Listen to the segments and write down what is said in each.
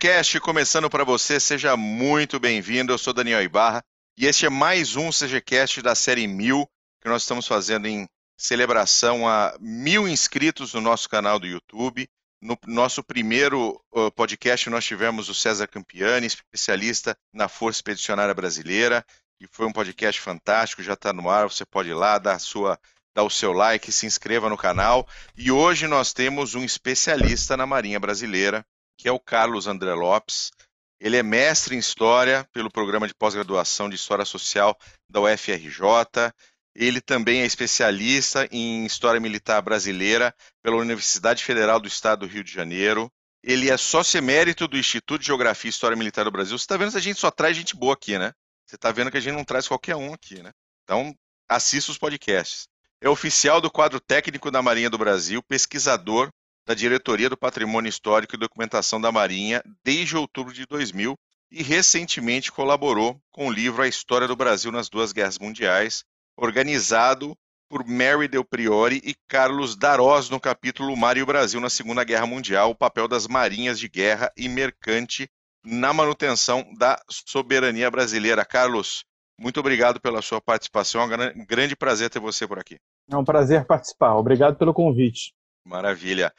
CGCast começando para você, seja muito bem-vindo. Eu sou Daniel Ibarra e este é mais um CGCast da série 1000 que nós estamos fazendo em celebração a mil inscritos no nosso canal do YouTube. No nosso primeiro podcast, nós tivemos o César Campiani, especialista na Força Expedicionária Brasileira, e foi um podcast fantástico, já está no ar, você pode ir lá, dar, sua, dar o seu like, se inscreva no canal. E hoje nós temos um especialista na Marinha Brasileira, que é o Carlos André Lopes. Ele é mestre em História pelo programa de pós-graduação de História Social da UFRJ. Ele também é especialista em História Militar Brasileira pela Universidade Federal do Estado do Rio de Janeiro. Ele é sócio emérito do Instituto de Geografia e História Militar do Brasil. Você está vendo que a gente só traz gente boa aqui, né? Você está vendo que a gente não traz qualquer um aqui, né? Então, assista os podcasts. É oficial do quadro técnico da Marinha do Brasil, pesquisador da Diretoria do Patrimônio Histórico e Documentação da Marinha desde outubro de 2000 e recentemente colaborou com o livro A História do Brasil nas Duas Guerras Mundiais, organizado por Mary Del Priori e Carlos Darós no capítulo Mar e o Brasil na Segunda Guerra Mundial, o papel das marinhas de guerra e mercante na manutenção da soberania brasileira. Carlos, muito obrigado pela sua participação, é um grande prazer ter você por aqui. É um prazer participar, obrigado pelo convite. Maravilha.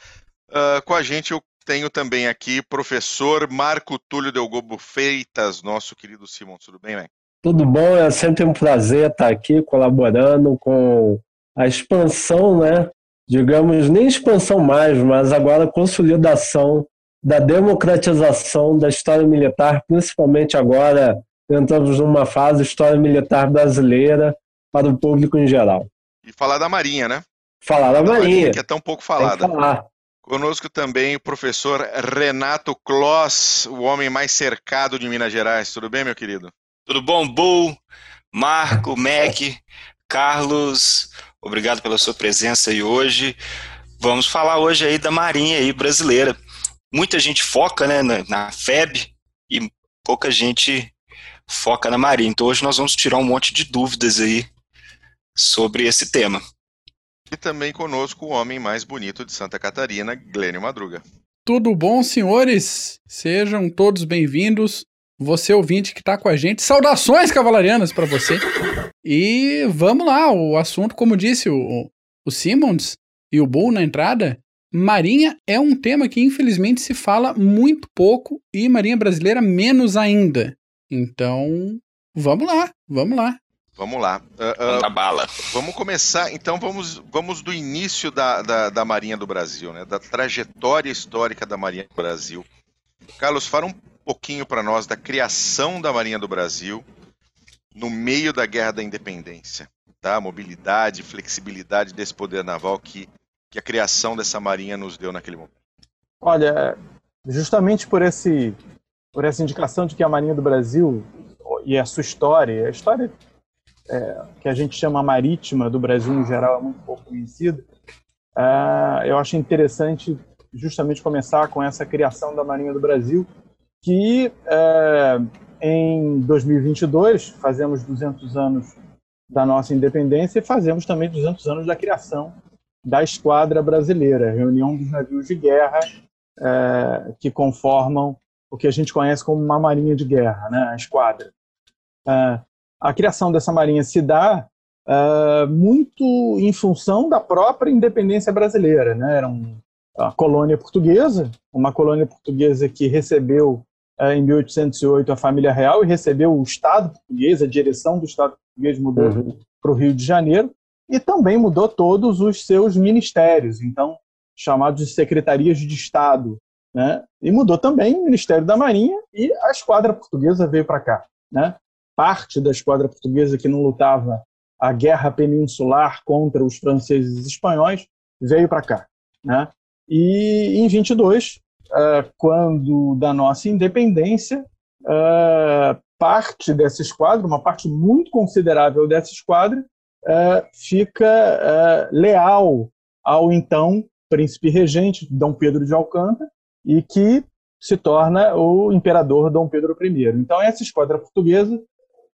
Uh, com a gente eu tenho também aqui professor Marco Túlio Delgobo Freitas, nosso querido Simon. Tudo bem, velho? Tudo bom, é sempre um prazer estar aqui colaborando com a expansão, né? Digamos, nem expansão mais, mas agora consolidação da democratização da história militar, principalmente agora entramos numa fase história militar brasileira para o público em geral. E falar da Marinha, né? Falar da. Marinha. Que é tão pouco falada. Conosco também o professor Renato Kloss, o homem mais cercado de Minas Gerais. Tudo bem, meu querido? Tudo bom, Bull, Marco, Mac, Carlos, obrigado pela sua presença aí hoje. Vamos falar hoje aí da Marinha aí brasileira. Muita gente foca né, na, na FEB e pouca gente foca na Marinha. Então hoje nós vamos tirar um monte de dúvidas aí sobre esse tema. E também conosco o homem mais bonito de Santa Catarina, Glênio Madruga. Tudo bom, senhores? Sejam todos bem-vindos. Você ouvinte que está com a gente, saudações cavalarianas para você. E vamos lá, o assunto, como disse o, o Simmons e o Bull na entrada, Marinha é um tema que infelizmente se fala muito pouco e Marinha brasileira menos ainda. Então, vamos lá, vamos lá. Vamos lá. Uh, uh, bala. Vamos começar, então vamos, vamos do início da, da, da, Marinha do Brasil, né? da trajetória histórica da Marinha do Brasil. Carlos, fala um pouquinho para nós da criação da Marinha do Brasil no meio da Guerra da Independência. Tá? Mobilidade, flexibilidade desse poder naval que, que a criação dessa Marinha nos deu naquele momento. Olha, justamente por, esse, por essa indicação de que a Marinha do Brasil e a sua história, a história é, que a gente chama marítima do Brasil em geral é muito pouco conhecida, é, eu acho interessante justamente começar com essa criação da Marinha do Brasil, que é, em 2022 fazemos 200 anos da nossa independência e fazemos também 200 anos da criação da Esquadra Brasileira, reunião dos navios de guerra é, que conformam o que a gente conhece como uma marinha de guerra, né, a esquadra. A criação dessa marinha se dá uh, muito em função da própria independência brasileira. Né? Era um, uma colônia portuguesa, uma colônia portuguesa que recebeu uh, em 1808 a família real e recebeu o Estado português, a direção do Estado português mudou uhum. para o Rio de Janeiro e também mudou todos os seus ministérios, então chamados de secretarias de Estado. Né? E mudou também o Ministério da Marinha e a esquadra portuguesa veio para cá. Né? Parte da esquadra portuguesa que não lutava a guerra peninsular contra os franceses e espanhóis veio para cá, né? E em 22, uh, quando da nossa independência, uh, parte dessa esquadra, uma parte muito considerável dessa esquadra, uh, fica leal ao então príncipe regente Dom Pedro de Alcântara e que se torna o imperador Dom Pedro I. Então essa esquadra portuguesa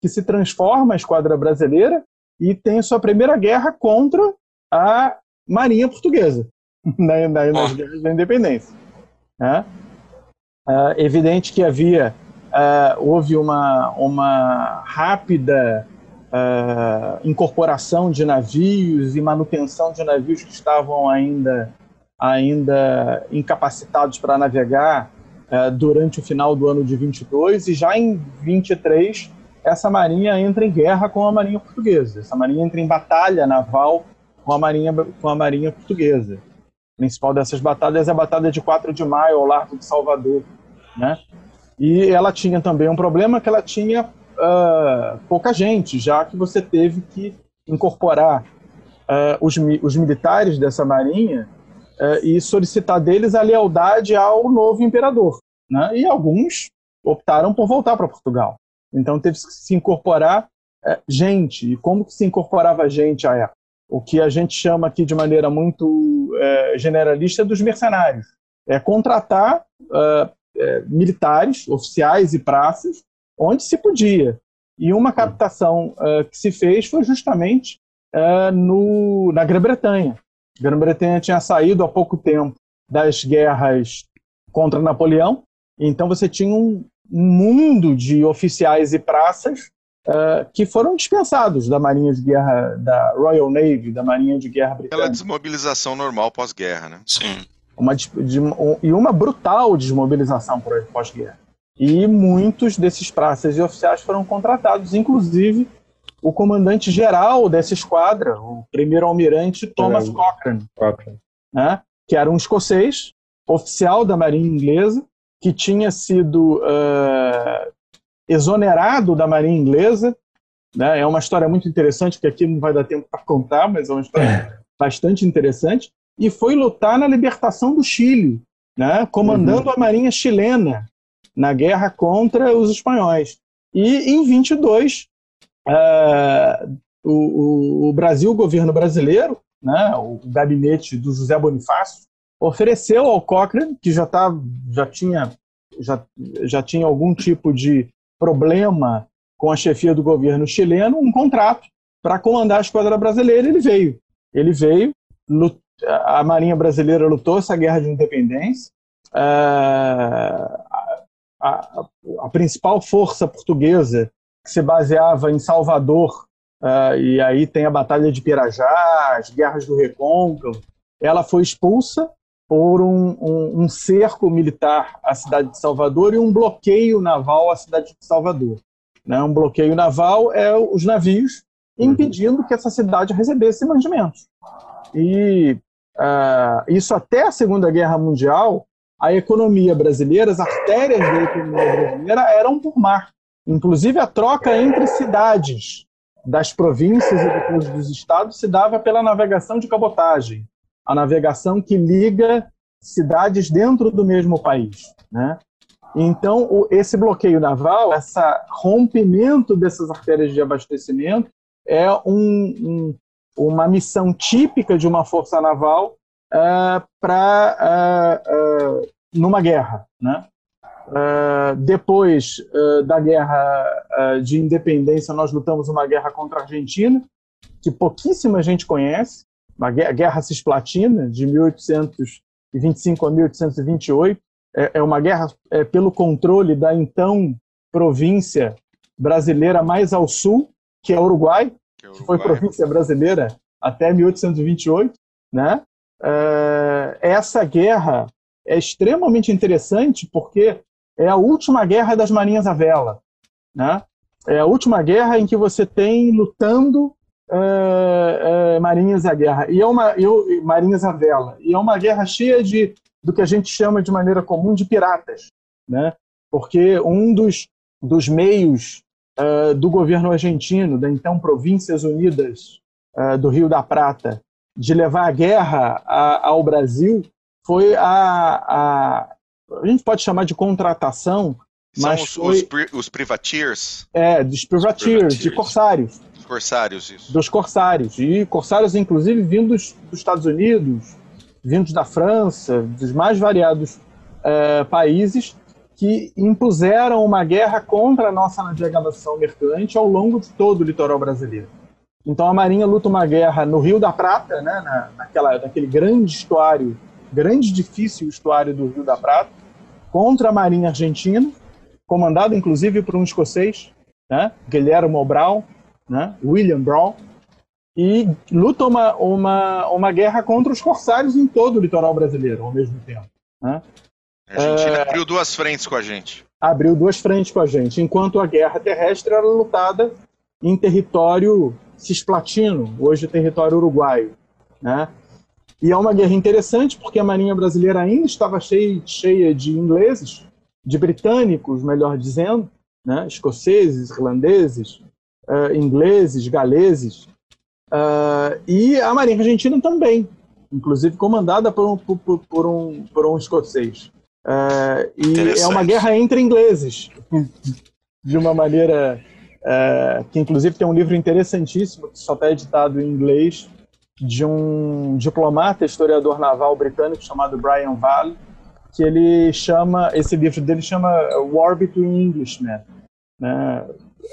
que se transforma a esquadra brasileira e tem sua primeira guerra contra a Marinha Portuguesa na, na, nas guerras da independência. Né? Uh, evidente que havia, uh, houve uma, uma rápida uh, incorporação de navios e manutenção de navios que estavam ainda, ainda incapacitados para navegar durante o final do ano de 22 e já em 23 essa marinha entra em guerra com a marinha portuguesa. Essa marinha entra em batalha naval com a marinha, com a marinha portuguesa. A principal dessas batalhas é a Batalha de 4 de Maio, ao largo de Salvador. Né? E ela tinha também um problema que ela tinha uh, pouca gente, já que você teve que incorporar uh, os, os militares dessa marinha uh, e solicitar deles a lealdade ao novo imperador. Né? E alguns optaram por voltar para Portugal. Então teve que se incorporar gente. E como que se incorporava gente a época? O que a gente chama aqui de maneira muito generalista dos mercenários. É contratar é, militares, oficiais e praças, onde se podia. E uma captação que se fez foi justamente no, na Grã-Bretanha. A Grã-Bretanha tinha saído há pouco tempo das guerras contra Napoleão, então você tinha um, mundo de oficiais e praças uh, que foram dispensados da Marinha de Guerra, da Royal Navy, da Marinha de Guerra Britânica. Pela desmobilização normal pós-guerra, né? Sim. Uma, de, um, e uma brutal desmobilização pós-guerra. E muitos desses praças e oficiais foram contratados, inclusive o comandante-geral dessa esquadra, o primeiro-almirante Thomas Cochrane, Cochrane. Né, que era um escocês, oficial da Marinha Inglesa, que tinha sido uh, exonerado da Marinha Inglesa. Né, é uma história muito interessante, que aqui não vai dar tempo para contar, mas é uma história é. bastante interessante e foi lutar na libertação do Chile, né, comandando uhum. a marinha chilena na guerra contra os espanhóis. E em 22, uh, é, o, o, Brasil, o governo brasileiro, né, o gabinete do José Bonifácio, ofereceu ao Cochrane, que já, tá, já, tinha, já, já tinha algum tipo de problema com a chefia do governo chileno, um contrato para comandar a esquadra brasileira. Ele veio. Ele veio, a Marinha Brasileira lutou essa guerra de independência. É, a, a, a, principal força portuguesa, que se baseava em Salvador, uh, e aí tem a Batalha de Pirajá, as guerras do Recôncavo, ela foi expulsa por um, um, um, cerco militar à cidade de Salvador e um bloqueio naval à cidade de Salvador. Né? Um bloqueio naval é os navios impedindo que essa cidade recebesse mantimentos. E uh, isso até a Segunda Guerra Mundial, a economia brasileira, as artérias da economia brasileira eram por mar. Inclusive a troca entre cidades das províncias e depois dos estados se dava pela navegação de cabotagem, a navegação que liga cidades dentro do mesmo país, né? Então, o, esse bloqueio naval, esse rompimento dessas artérias de abastecimento, é um, um, uma missão típica de uma força naval uh, é, para uh, é, uh, é, numa guerra, né? depois da guerra de independência, nós lutamos uma guerra contra a Argentina, que pouquíssima gente conhece, a guerra cisplatina de 1825 a 1828. É, é uma guerra é, pelo controle da então província brasileira mais ao sul, que é o Uruguai, que foi província brasileira até 1828, né? Essa guerra é extremamente interessante porque é a última guerra das marinhas à vela, né? É a última guerra em que você tem lutando uh, uh, marinhas à guerra e é uma eu, marinhas à vela e é uma guerra cheia de do que a gente chama de maneira comum de piratas, né? Porque um dos dos meios uh, do governo argentino, da então Províncias Unidas uh, do Rio da Prata, de levar a guerra a, ao Brasil, foi a, a, a gente pode chamar de contratação, São mas os, foi, os, os privateers? É, dos privateers, de corsários. Dos corsários, isso. Dos corsários. E corsários, inclusive, vindos dos Estados Unidos, vindos da França, dos mais variados uh, países, que impuseram uma guerra contra a nossa navegação mercante ao longo de todo o litoral brasileiro. Então a Marinha luta uma guerra no Rio da Prata, né, na, naquela, naquele grande estuário, grande difícil estuário do Rio da Prata, contra a Marinha Argentina, comandada inclusive por um escocês, né, Guilherme Brown, né, William Brown, e luta uma, uma, uma guerra contra os corsários em todo o litoral brasileiro ao mesmo tempo. Né? A Argentina é... abriu duas frentes com a gente. Abriu duas frentes com a gente, enquanto a guerra terrestre era lutada em território cisplatino, hoje território uruguaio. Né? E é uma guerra interessante porque a Marinha Brasileira ainda estava cheia, cheia de ingleses, de britânicos, melhor dizendo, né? escoceses, irlandeses, uh, ingleses, galeses, uh, e a Marinha Argentina também, inclusive comandada por um, por, por um, por um escocês. Uh, e é uma guerra entre ingleses, de uma maneira que, inclusive, tem um livro interessantíssimo que só está editado em inglês, de um diplomata, historiador naval britânico chamado Brian Valley, que ele chama, esse livro dele chama War Between Englishmen, né?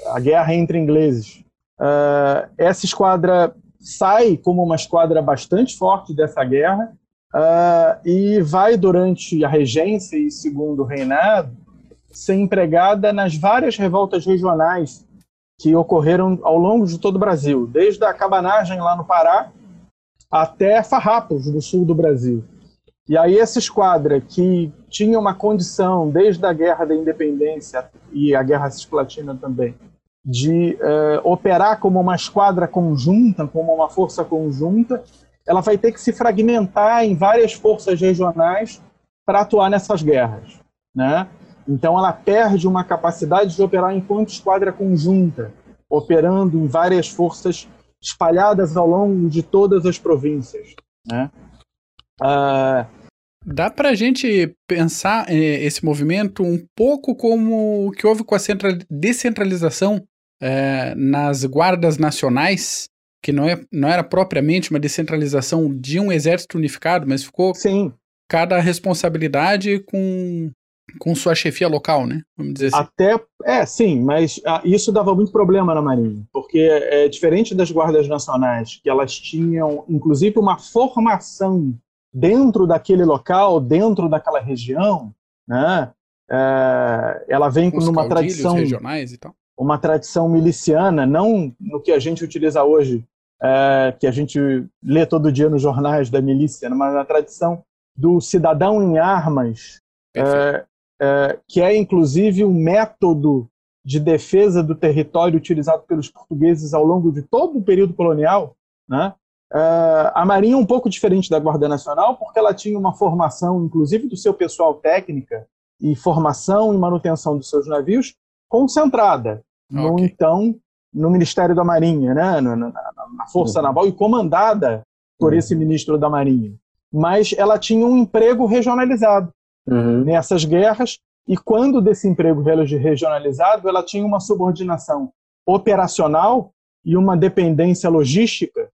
A guerra entre ingleses. Uh, essa esquadra sai como uma esquadra bastante forte dessa guerra uh, e vai durante a regência e segundo reinado ser empregada nas várias revoltas regionais que ocorreram ao longo de todo o Brasil, desde a cabanagem lá no Pará até Farrapos, no sul do Brasil. E aí essa esquadra que tinha uma condição desde a Guerra da Independência e a Guerra Cisplatina também, de uh, operar como uma esquadra conjunta, como uma força conjunta, ela vai ter que se fragmentar em várias forças regionais para atuar nessas guerras, né? Então ela perde uma capacidade de operar enquanto esquadra conjunta, operando em várias forças espalhadas ao longo de todas as províncias, né? Uh, Dá para a gente pensar eh, esse movimento um pouco como o que houve com a descentralização eh, nas guardas nacionais, que não, é, não era propriamente uma descentralização de um exército unificado, mas ficou Sim. cada responsabilidade com, com sua chefia local, né? Vamos dizer assim. Até, é, sim, mas ah, isso dava muito problema na Marinha, porque é diferente das guardas nacionais, que elas tinham, inclusive, uma formação dentro daquele local, dentro daquela região, né? É, ela vem com uma tradição regionais e tal. uma tradição miliciana, não no que a gente utiliza hoje, é, que a gente lê todo dia nos jornais da milícia, mas na tradição do cidadão em armas, é, é, que é inclusive um método de defesa do território utilizado pelos portugueses ao longo de todo o período colonial, né? Uh, a Marinha é um pouco diferente da Guarda Nacional, porque ela tinha uma formação, inclusive do seu pessoal técnica, e formação e manutenção dos seus navios concentrada okay. no então no Ministério da Marinha, né, na, na, na Força uhum. Naval e comandada por uhum. esse ministro da Marinha. Mas ela tinha um emprego regionalizado uhum. nessas guerras e quando desse emprego regionalizado, ela tinha uma subordinação operacional e uma dependência logística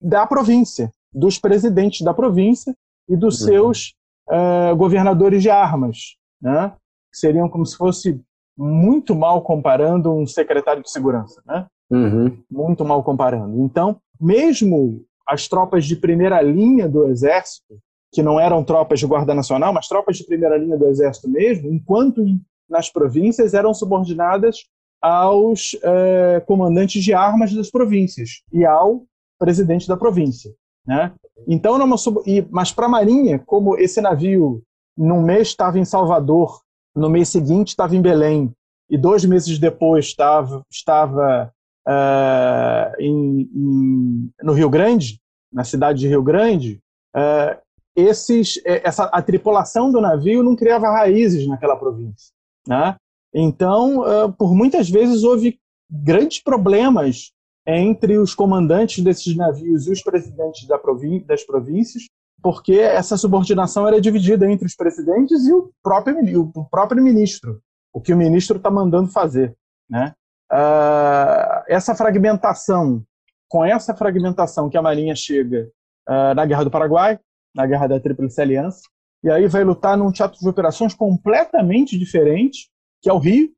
da província, dos presidentes da província e dos uhum. seus uh, governadores de armas, né? seriam como se fosse muito mal comparando um secretário de segurança, né? Uhum. Muito mal comparando. Então, mesmo as tropas de primeira linha do exército, que não eram tropas de guarda nacional, mas tropas de primeira linha do exército mesmo, enquanto nas províncias eram subordinadas aos uh, comandantes de armas das províncias e ao presidente da província. Né? Então, numa sub... mas para a Marinha, como esse navio, num mês estava em Salvador, no mês seguinte estava em Belém, e dois meses depois estava, estava uh, em, em, no Rio Grande, na cidade de Rio Grande, uh, esses, essa, a tripulação do navio não criava raízes naquela província. Né? Então, uh, por muitas vezes houve grandes problemas entre os comandantes desses navios e os presidentes da das províncias, porque essa subordinação era dividida entre os presidentes e o próprio, o próprio ministro, o que o ministro está mandando fazer. Né? Uh, essa fragmentação, com essa fragmentação que a Marinha chega uh, na Guerra do Paraguai, na Guerra da Tríplice Aliança, e aí vai lutar num teatro de operações completamente diferente, que é o Rio,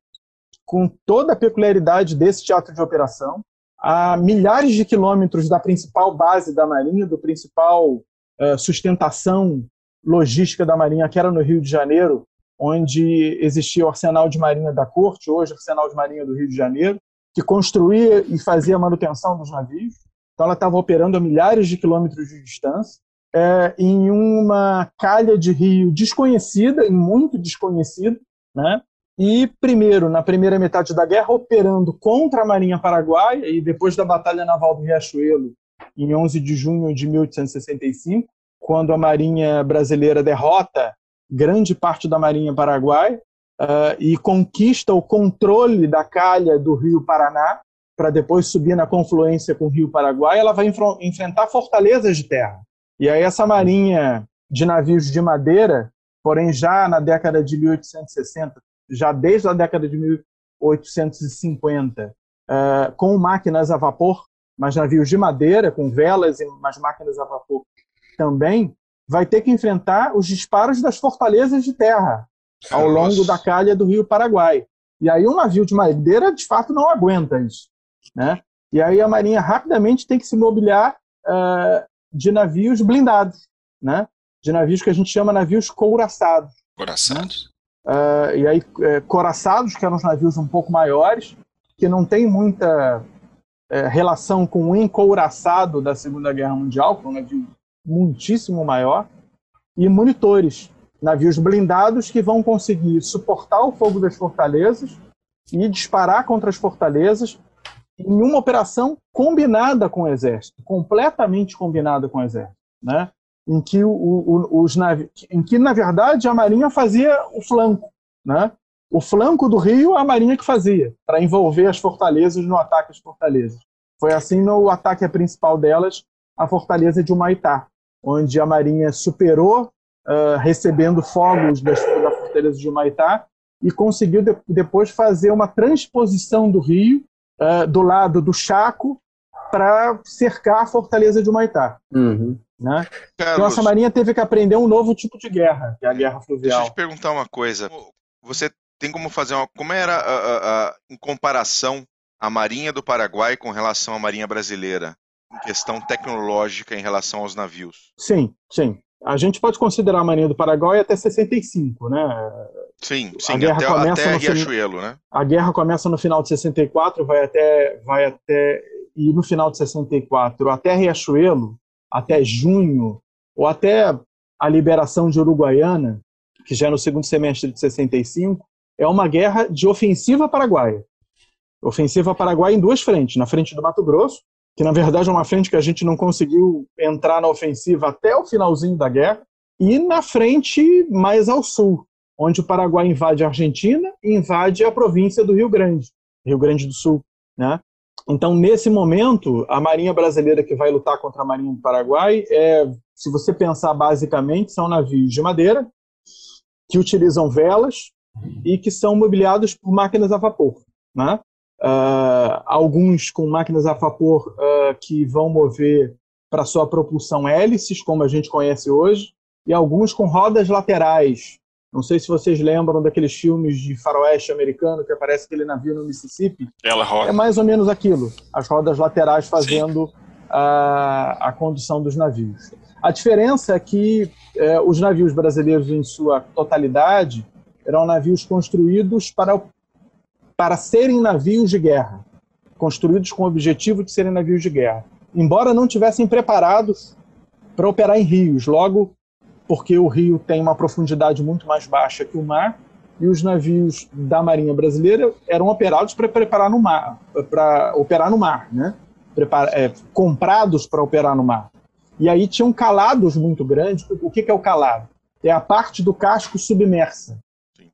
com toda a peculiaridade desse teatro de operação, a milhares de quilômetros da principal base da Marinha, do principal uh, sustentação logística da Marinha, que era no Rio de Janeiro, onde existia o Arsenal de Marinha da Corte, hoje Arsenal de Marinha do Rio de Janeiro, que construía e fazia a manutenção dos navios. Então ela estava operando a milhares de quilômetros de distância, é, em uma calha de rio desconhecida, e muito desconhecida, né? E primeiro, na primeira metade da guerra, operando contra a Marinha Paraguaia e depois da Batalha Naval do Riachuelo, em 11 de junho de 1865, quando a Marinha brasileira derrota grande parte da Marinha Paraguaia uh, e conquista o controle da calha do Rio Paraná para depois subir na confluência com o Rio Paraguai, ela vai enfrentar fortalezas de terra. E aí essa marinha de navios de madeira, porém já na década de 1860, já desde a década de 1850, uh, com máquinas a vapor, mas navios de madeira, com velas e mais máquinas a vapor também, vai ter que enfrentar os disparos das fortalezas de terra ao longo da calha do rio Paraguai. E aí um navio de madeira, de fato, não aguenta isso. Né? E aí a Marinha rapidamente tem que se mobiliar uh, de navios blindados, né? de navios que a gente chama navios couraçados. Couraçados. Uh, e aí, uh, couraçados, que eram os navios um pouco maiores, que não tem muita uh, relação com o encouraçado da Segunda Guerra Mundial, que é um navio muitíssimo maior, e monitores, navios blindados que vão conseguir suportar o fogo das fortalezas e disparar contra as fortalezas em uma operação combinada com o exército, completamente combinada com o exército, né? Em que o, o, os em que na verdade a marinha fazia o flanco, né? O flanco do rio a marinha que fazia para envolver as fortalezas no ataque às fortalezas. Foi assim no ataque principal delas, a fortaleza de Humaitá, onde a marinha superou uh, recebendo fogos das, da fortaleza de Humaitá e conseguiu de, depois fazer uma transposição do rio uh, do lado do Chaco para cercar a fortaleza de Humaitá. Uhum. Né? Então essa marinha teve que aprender um novo tipo de guerra, que é a guerra fluvial. Deixa eu te perguntar uma coisa. Você tem como fazer uma. Como era a, a, a, em comparação a Marinha do Paraguai com relação à Marinha brasileira? Em questão tecnológica em relação aos navios? Sim, sim. A gente pode considerar a Marinha do Paraguai até 65, né? Sim, sim, a guerra até, começa até Riachuelo, né? A guerra começa no final de 64, vai até, vai até e no final de 64 até Riachuelo, até junho, ou até a liberação de Uruguaiana, que já é no segundo semestre de 65, é uma guerra de ofensiva paraguaia. Ofensiva paraguaia em duas frentes, na frente do Mato Grosso, que na verdade é uma frente que a gente não conseguiu entrar na ofensiva até o finalzinho da guerra, e na frente mais ao sul, onde o Paraguai invade a Argentina e invade a província do Rio Grande, Rio Grande do Sul. Né? Então, nesse momento, a Marinha Brasileira que vai lutar contra a Marinha do Paraguai, é, se você pensar basicamente, são navios de madeira que utilizam velas e que são mobiliados por máquinas a vapor. Né? Uh, alguns com máquinas a vapor uh, que vão mover para sua propulsão hélices, como a gente conhece hoje, e alguns com rodas laterais, não sei se vocês lembram daqueles filmes de faroeste americano que aparece aquele navio no Mississippi. Ela roda. É mais ou menos aquilo. As rodas laterais fazendo a, a condução dos navios. A diferença é que é, os navios brasileiros, em sua totalidade, eram navios construídos para, para serem navios de guerra. Construídos com o objetivo de serem navios de guerra. Embora não tivessem preparados para operar em rios. Logo, porque o rio tem uma profundidade muito mais baixa que o mar, e os navios da Marinha Brasileira eram operados para preparar no mar, para operar no mar, né? É, comprados para operar no mar. E aí tinham calados muito grandes. O que, que é o calado? É a parte do casco submersa.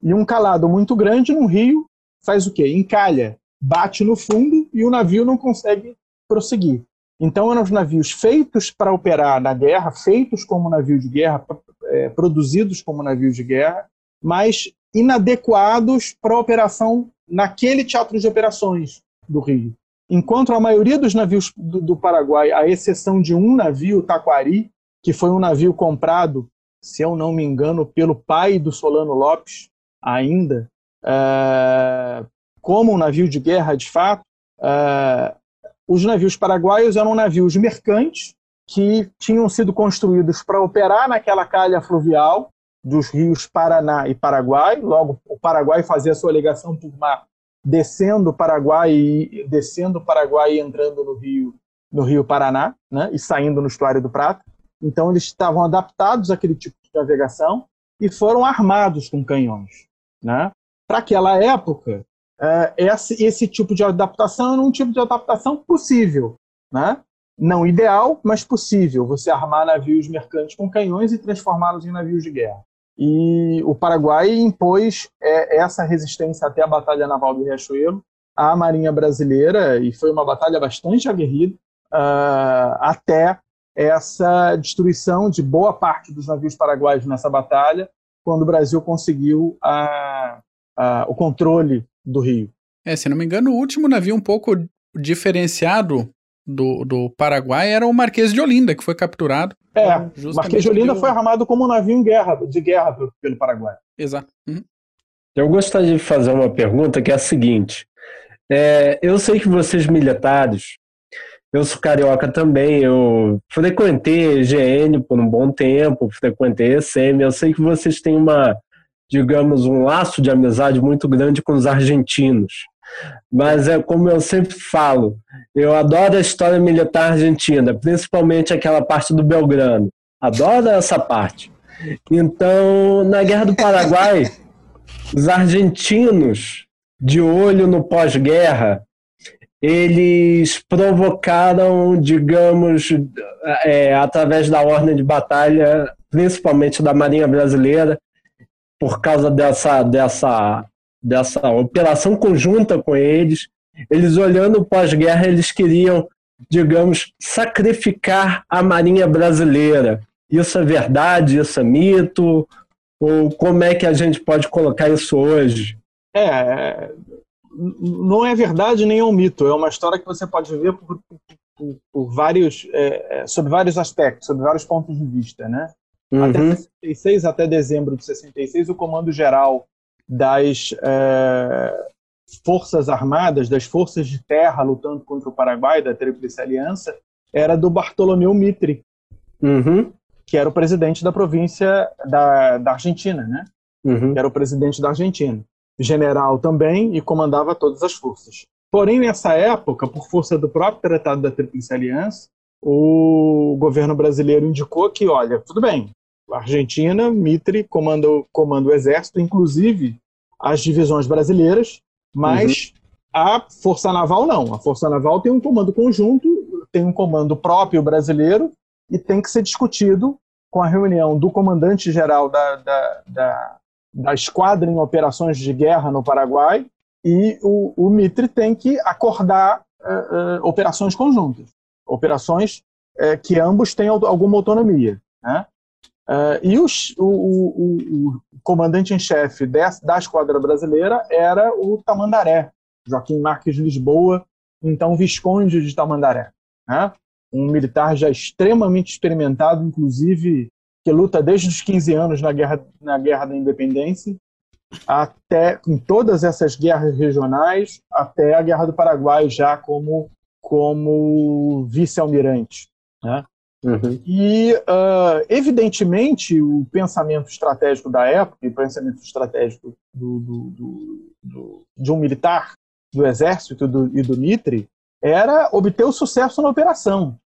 E um calado muito grande no rio faz o quê? Encalha, bate no fundo e o navio não consegue prosseguir. Então eram os navios feitos para operar na guerra, feitos como navio de guerra, é, produzidos como navios de guerra, mas inadequados para a operação naquele teatro de operações do Rio. Enquanto a maioria dos navios do, do Paraguai, à exceção de um navio, Taquari, que foi um navio comprado, se eu não me engano, pelo pai do Solano Lopes, ainda, é, como um navio de guerra de fato, é, os navios paraguaios eram navios mercantes que tinham sido construídos para operar naquela calha fluvial dos rios Paraná e Paraguai. Logo, o Paraguai fazia sua ligação por mar, descendo o Paraguai e descendo o Paraguai e entrando no rio no rio Paraná, né, e saindo no estuário do Prata. Então eles estavam adaptados àquele tipo de navegação e foram armados com canhões, né? Para aquela época, é, esse, esse tipo de adaptação era um tipo de adaptação possível, né? Não ideal, mas possível. Você armar navios mercantes com canhões e transformá-los em navios de guerra. E o Paraguai impôs é, essa resistência até a Batalha Naval do Riachuelo à Marinha Brasileira, e foi uma batalha bastante aguerrida, uh, até essa destruição de boa parte dos navios paraguaios nessa batalha, quando o Brasil conseguiu a, a, o controle do rio. É, se não me engano, o último navio um pouco diferenciado do, do Paraguai era o Marquês de Olinda, que foi capturado. É, o Marquês de Olinda deu... foi armado como um navio em guerra, de guerra pelo Paraguai. Exato. Uhum. Eu gostaria de fazer uma pergunta que é a seguinte. É, eu sei que vocês militares, eu sou carioca também, eu frequentei GN por um bom tempo, frequentei ECM, eu sei que vocês têm uma, digamos, um laço de amizade muito grande com os argentinos. Mas é como eu sempre falo, eu adoro a história militar argentina, principalmente aquela parte do Belgrano. Adoro essa parte. Então, na Guerra do Paraguai, os argentinos, de olho no pós-guerra, eles provocaram, digamos, é, através da ordem de batalha, principalmente da Marinha Brasileira, por causa dessa, dessa dessa operação conjunta com eles. Eles olhando pós-guerra, eles queriam, digamos, sacrificar a Marinha brasileira. Isso é verdade? Isso é mito? Ou como é que a gente pode colocar isso hoje? É, não é verdade nem é um mito. É uma história que você pode ver por, por, por vários, é, é sob vários aspectos, sob vários pontos de vista, né? Uhum. Até 66, até dezembro de 66, o Comando Geral das é, forças armadas, das forças de terra lutando contra o Paraguai, da Tríplice Aliança, era do Bartolomeu Mitre, uhum. que era o presidente da província da, da Argentina, né? Uhum. Era o presidente da Argentina. General também e comandava todas as forças. Porém, nessa época, por força do próprio Tratado da Tríplice Aliança, o governo brasileiro indicou que, olha, tudo bem, Argentina, Mitre comanda, comanda o exército, inclusive as divisões brasileiras, mas uhum. a Força Naval não. A Força Naval tem um comando conjunto, tem um comando próprio brasileiro e tem que ser discutido com a reunião do comandante-geral da, da, da, da esquadra em operações de guerra no Paraguai e o, o Mitre tem que acordar uh, uh, operações conjuntas, operações uh, que ambos têm alguma autonomia. Né? Uh, e os, o, o, o comandante em chefe da esquadra brasileira era o Tamandaré, Joaquim Marques Lisboa, então Visconde de Tamandaré. Né? Um militar já extremamente experimentado, inclusive, que luta desde os 15 anos na guerra, na guerra da independência, até em todas essas guerras regionais, até a Guerra do Paraguai, já como, como vice-almirante. Né? Uhum. E, uh, evidentemente, o pensamento estratégico da época, e o pensamento estratégico do, do, do, de um militar do Exército e do Mitre, era obter o sucesso na operação,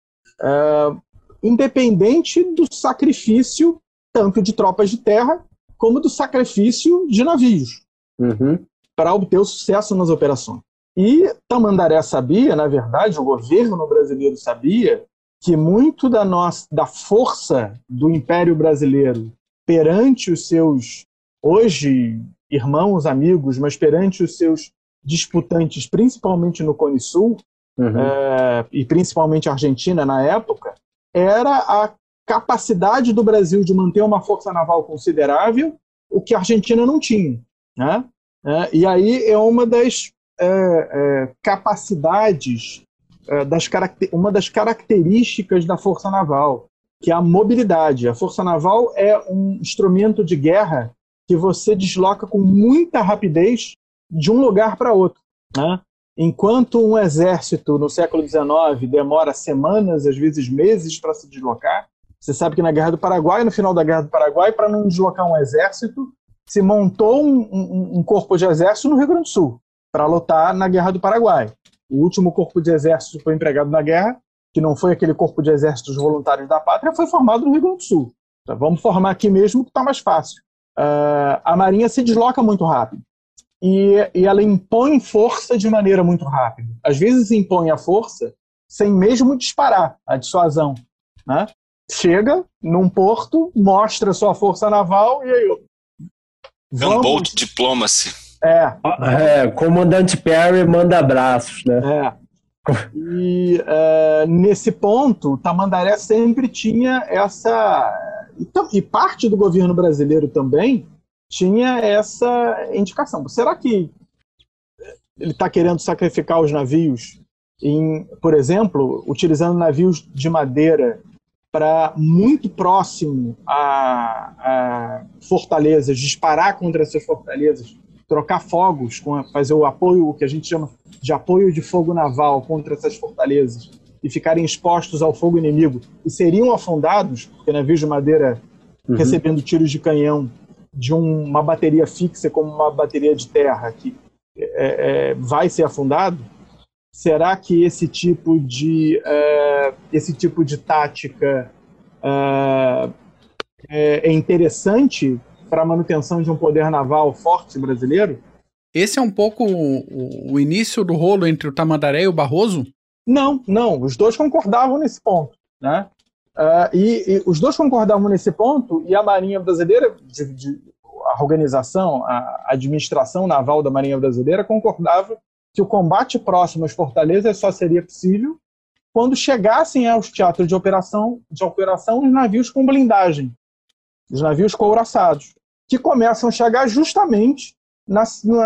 uh, independente do sacrifício tanto de tropas de terra como do sacrifício de navios, uhum. para obter o sucesso nas operações. E Tamandaré sabia, na verdade, o governo brasileiro sabia que muito da nossa da força do Império Brasileiro perante os seus hoje irmãos, amigos, mas perante os seus disputantes, principalmente no Cone Sul uhum. é, e principalmente a Argentina na época, era a capacidade do Brasil de manter uma força naval considerável, o que a Argentina não tinha, né? É, e aí é uma das é, é capacidades é, das uma das características da Força Naval, que é a mobilidade. A Força Naval é um instrumento de guerra que você desloca com muita rapidez de um lugar para outro. Né? Enquanto um exército no século XIX demora semanas, às vezes meses, para se deslocar, Você sabe que na Guerra do Paraguai, no final da Guerra do Paraguai, para não deslocar um exército, se montou um, um, um corpo de exército no Rio Grande do Sul para lutar na Guerra do Paraguai. O último corpo de exército foi empregado na guerra, que não foi aquele corpo de exércitos voluntários da pátria, foi formado no Rio Grande do Sul. Então, vamos formar aqui mesmo, que está mais fácil. Uh, a Marinha se desloca muito rápido. E, e ela impõe força de maneira muito rápida. Às vezes impõe a força sem mesmo disparar a dissuasão. Né? Chega num porto, mostra sua força naval e aí. Gunboat Diplomacy. É. é. Comandante Perry manda abraços, né? É. E uh, nesse ponto, Tamandaré sempre tinha essa. E, parte do governo brasileiro também tinha essa indicação. Será que ele está querendo sacrificar os navios, em, por exemplo, utilizando navios de madeira para muito próximo a, a, fortalezas, disparar contra essas fortalezas, trocar fogos, com a, fazer o apoio, o que a gente chama de apoio de fogo naval contra essas fortalezas e ficarem expostos ao fogo inimigo e seriam afundados, porque navios de madeira uhum. recebendo tiros de canhão de um, uma bateria fixa como uma bateria de terra que é, é, vai ser afundado, será que esse tipo de uh, esse tipo de tática uh, é, é interessante para a manutenção de um poder naval forte brasileiro? Esse é um pouco o, o, início do rolo entre o Tamandaré e o Barroso? Não, não. Os dois concordavam nesse ponto, né? Uh, e, e, os dois concordavam nesse ponto, e a Marinha Brasileira, de, de, a organização, a administração naval da Marinha Brasileira concordava que o combate próximo às fortalezas só seria possível quando chegassem aos teatros de operação, de operação os navios com blindagem, os navios couraçados, que começam a chegar justamente na,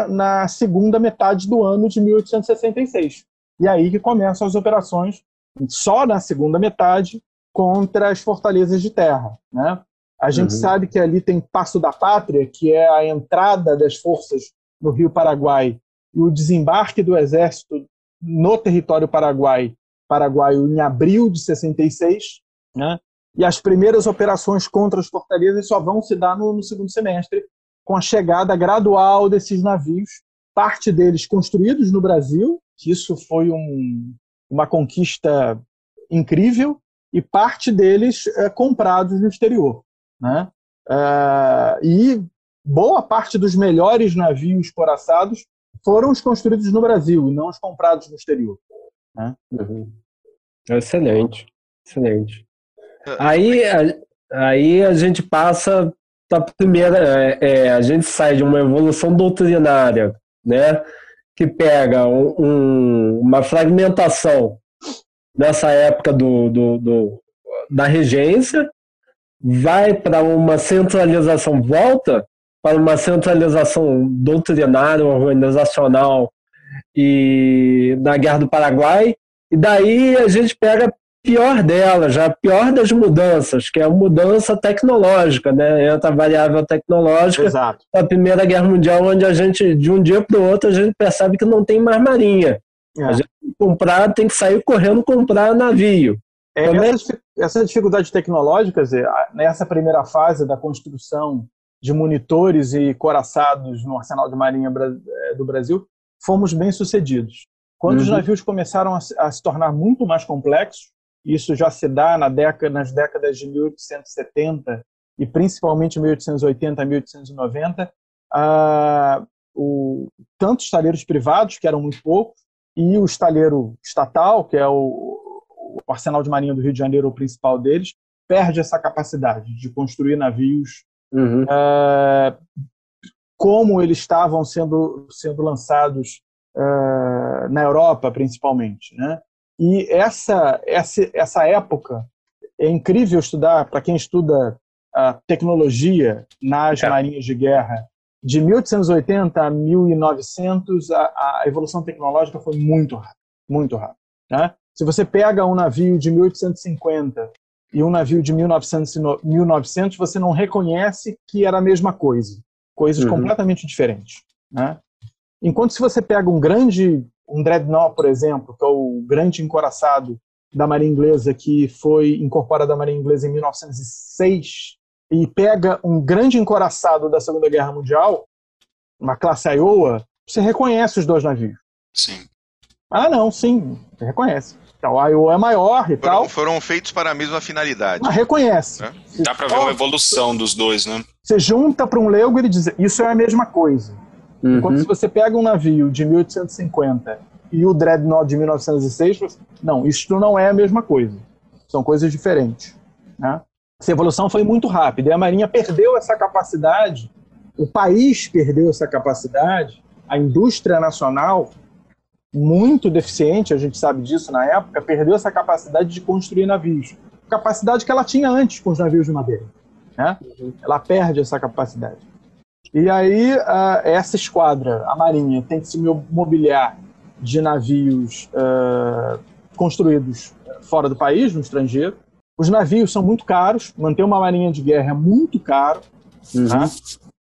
na, segunda metade do ano de 1866. E aí que começam as operações, só na segunda metade, contra as fortalezas de terra. Né? A gente uhum. sabe que ali tem Passo da Pátria, que é a entrada das forças no Rio Paraguai e o desembarque do exército no território paraguai, paraguaio em abril de 66, né? E as primeiras operações contra as fortalezas só vão se dar no, no segundo semestre, com a chegada gradual desses navios, parte deles construídos no Brasil, que isso foi um, uma conquista incrível, e parte deles é, comprados no exterior. Né? É, e boa parte dos melhores navios coraçados foram os construídos no Brasil e não os comprados no exterior. Né? Uhum. Excelente, excelente. Aí, a, aí a gente passa da primeira, é, é, a gente sai de uma evolução doutrinária, né, que pega um, um, uma fragmentação nessa época do, do, do da regência, vai para uma centralização, volta para uma centralização doutrinária, organizacional e na Guerra do Paraguai, e daí a gente pega pior dela, já pior das mudanças, que é a mudança tecnológica, né? Entra a variável tecnológica Exato. da Primeira Guerra Mundial, onde a gente, de um dia para o outro, a gente percebe que não tem mais marinha. É. A gente comprar, tem que sair correndo comprar navio. É, Também... essa, essa dificuldade tecnológica, nessa primeira fase da construção de monitores e coraçados no arsenal de marinha eh, do Brasil, fomos bem sucedidos. Quando uhum. os navios começaram a, a, se tornar muito mais complexos, isso já se dá na década, nas décadas de 1870 e principalmente 1880 a 1890, ah, o, tanto os taleiros privados, que eram muito poucos, e o estaleiro estatal, que é o, o arsenal de marinha do Rio de Janeiro, o principal deles, perde essa capacidade de construir navios uhum. ah, como eles estavam sendo, sendo lançados ah, na Europa, principalmente. Né? E essa, essa, essa época é incrível estudar, para quem estuda a tecnologia nas é. marinhas de guerra. De 1880 a 1900, a, a evolução tecnológica foi muito rápida, muito rápida. Né? Se você pega um navio de 1850 e um navio de 1900, 1900 você não reconhece que era a mesma coisa. Coisas uhum. completamente diferentes. Né? Enquanto se você pega um grande um dreadnought, por exemplo, que é o grande encoraçado da Marinha Inglesa, que foi incorporada à Marinha Inglesa em 1906, e pega um grande encoraçado da Segunda Guerra Mundial, uma classe Iowa, você reconhece os dois navios. Sim. Ah, não, sim, você reconhece. Então, o Iowa é maior e Foram, tal, foram feitos para a mesma finalidade. mas reconhece. É. Dá pra ver uma evolução dos dois, né? Você junta para um leigo e ele diz, isso é a mesma coisa. Enquanto se você pega um navio de 1850 e o Dreadnought de 1906, você- não, isso não é a mesma coisa. São coisas diferentes. Né? Essa evolução foi muito rápida e a Marinha perdeu essa capacidade, o país perdeu essa capacidade, a indústria nacional, muito deficiente, a gente sabe disso na época, perdeu essa capacidade de construir navios. Capacidade que ela tinha antes com os navios de madeira. Né? Ela perde essa capacidade. E aí, ah, essa esquadra, a Marinha, tem que se mobiliar de navios ah, construídos fora do país, no estrangeiro. Os navios são muito caros, manter uma marinha de guerra é muito caro, tá?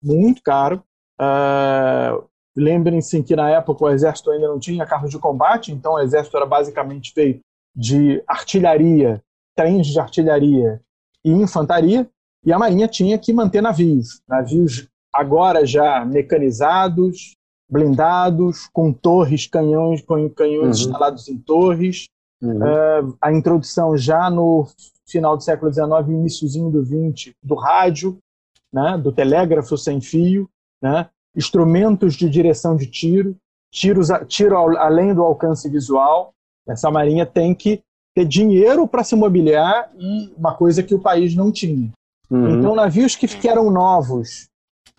muito caro. Ah, Lembrem-se que na época o exército ainda não tinha carros de combate, então o exército era basicamente feito de artilharia, trens de artilharia e infantaria, e a marinha tinha que manter navios, navios agora já mecanizados, blindados, com torres, canhões, com canhões Uhum. instalados em torres, Uhum. a introdução já no final do século XIX, iníciozinho do XX, do rádio, né, do telégrafo sem fio, né, instrumentos de direção de tiro, tiros a- tiro ao- além do alcance visual. Essa marinha tem que ter dinheiro para se mobiliar e uma coisa que o país não tinha. Uhum. Então, navios que, que eram novos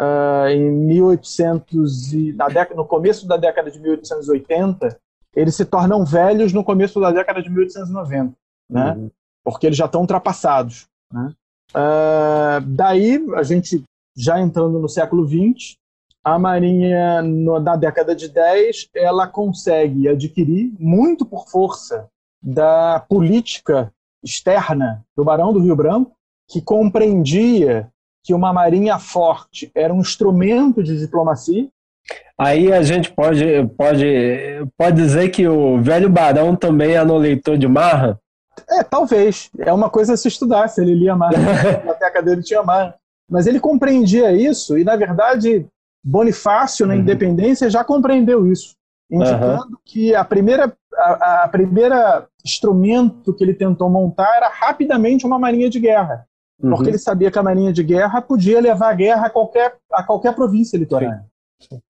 ah, em 1800 e, na década, no começo da década de 1880, eles se tornam velhos no começo da década de 1890, né? Uhum. Porque eles já estão ultrapassados. Né? Ah, daí, a gente já entrando no século XX, a Marinha, no, na década de 10, ela consegue adquirir, muito por força da política externa do Barão do Rio Branco, que compreendia que uma marinha forte era um instrumento de diplomacia. Aí a gente pode, pode, pode dizer que o velho barão também é no leitor de marra? É, talvez. É uma coisa a se estudar, se ele lia mais. Na biblioteca dele tinha mais. Mas ele compreendia isso, e na verdade, Bonifácio, na Uhum. Independência, já compreendeu isso, indicando que a primeira, a, a primeira instrumento que ele tentou montar era rapidamente uma marinha de guerra. Uhum. porque ele sabia que a marinha de guerra podia levar a guerra a qualquer, a qualquer província litorânea.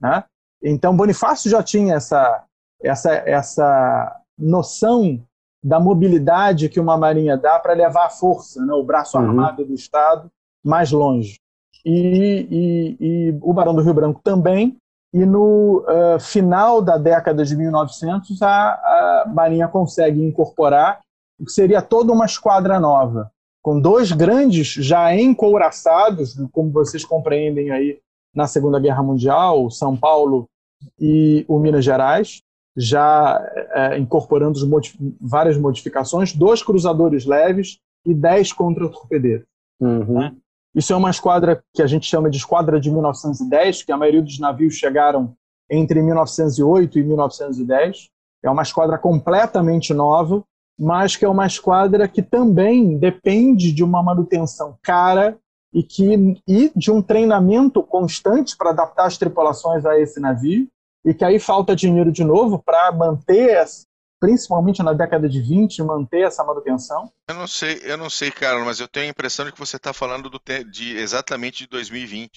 Né? Então, Bonifácio já tinha essa, essa, essa noção da mobilidade que uma marinha dá para levar a força, né, o braço Uhum. armado do Estado, mais longe. E, e- e o Barão do Rio Branco também. E no ah, final da década de 1900, a, a Marinha consegue incorporar o que seria toda uma esquadra nova com dois grandes já encouraçados, como vocês compreendem aí na Segunda Guerra Mundial, São Paulo e o Minas Gerais, já é, incorporando os modi- várias modificações, dois cruzadores leves e dez contra-torpedeiros. Uhum. Isso é uma esquadra que a gente chama de esquadra de 1910, que a maioria dos navios chegaram entre 1908 e 1910. É uma esquadra completamente nova, mas que é uma esquadra que também depende de uma manutenção cara e, que, e de um treinamento constante para adaptar as tripulações a esse navio, e que aí falta dinheiro de novo para manter, principalmente na década de 20, manter essa manutenção. Eu não sei, eu não sei, Carlos, mas eu tenho a impressão de que você está falando do de exatamente de 2020.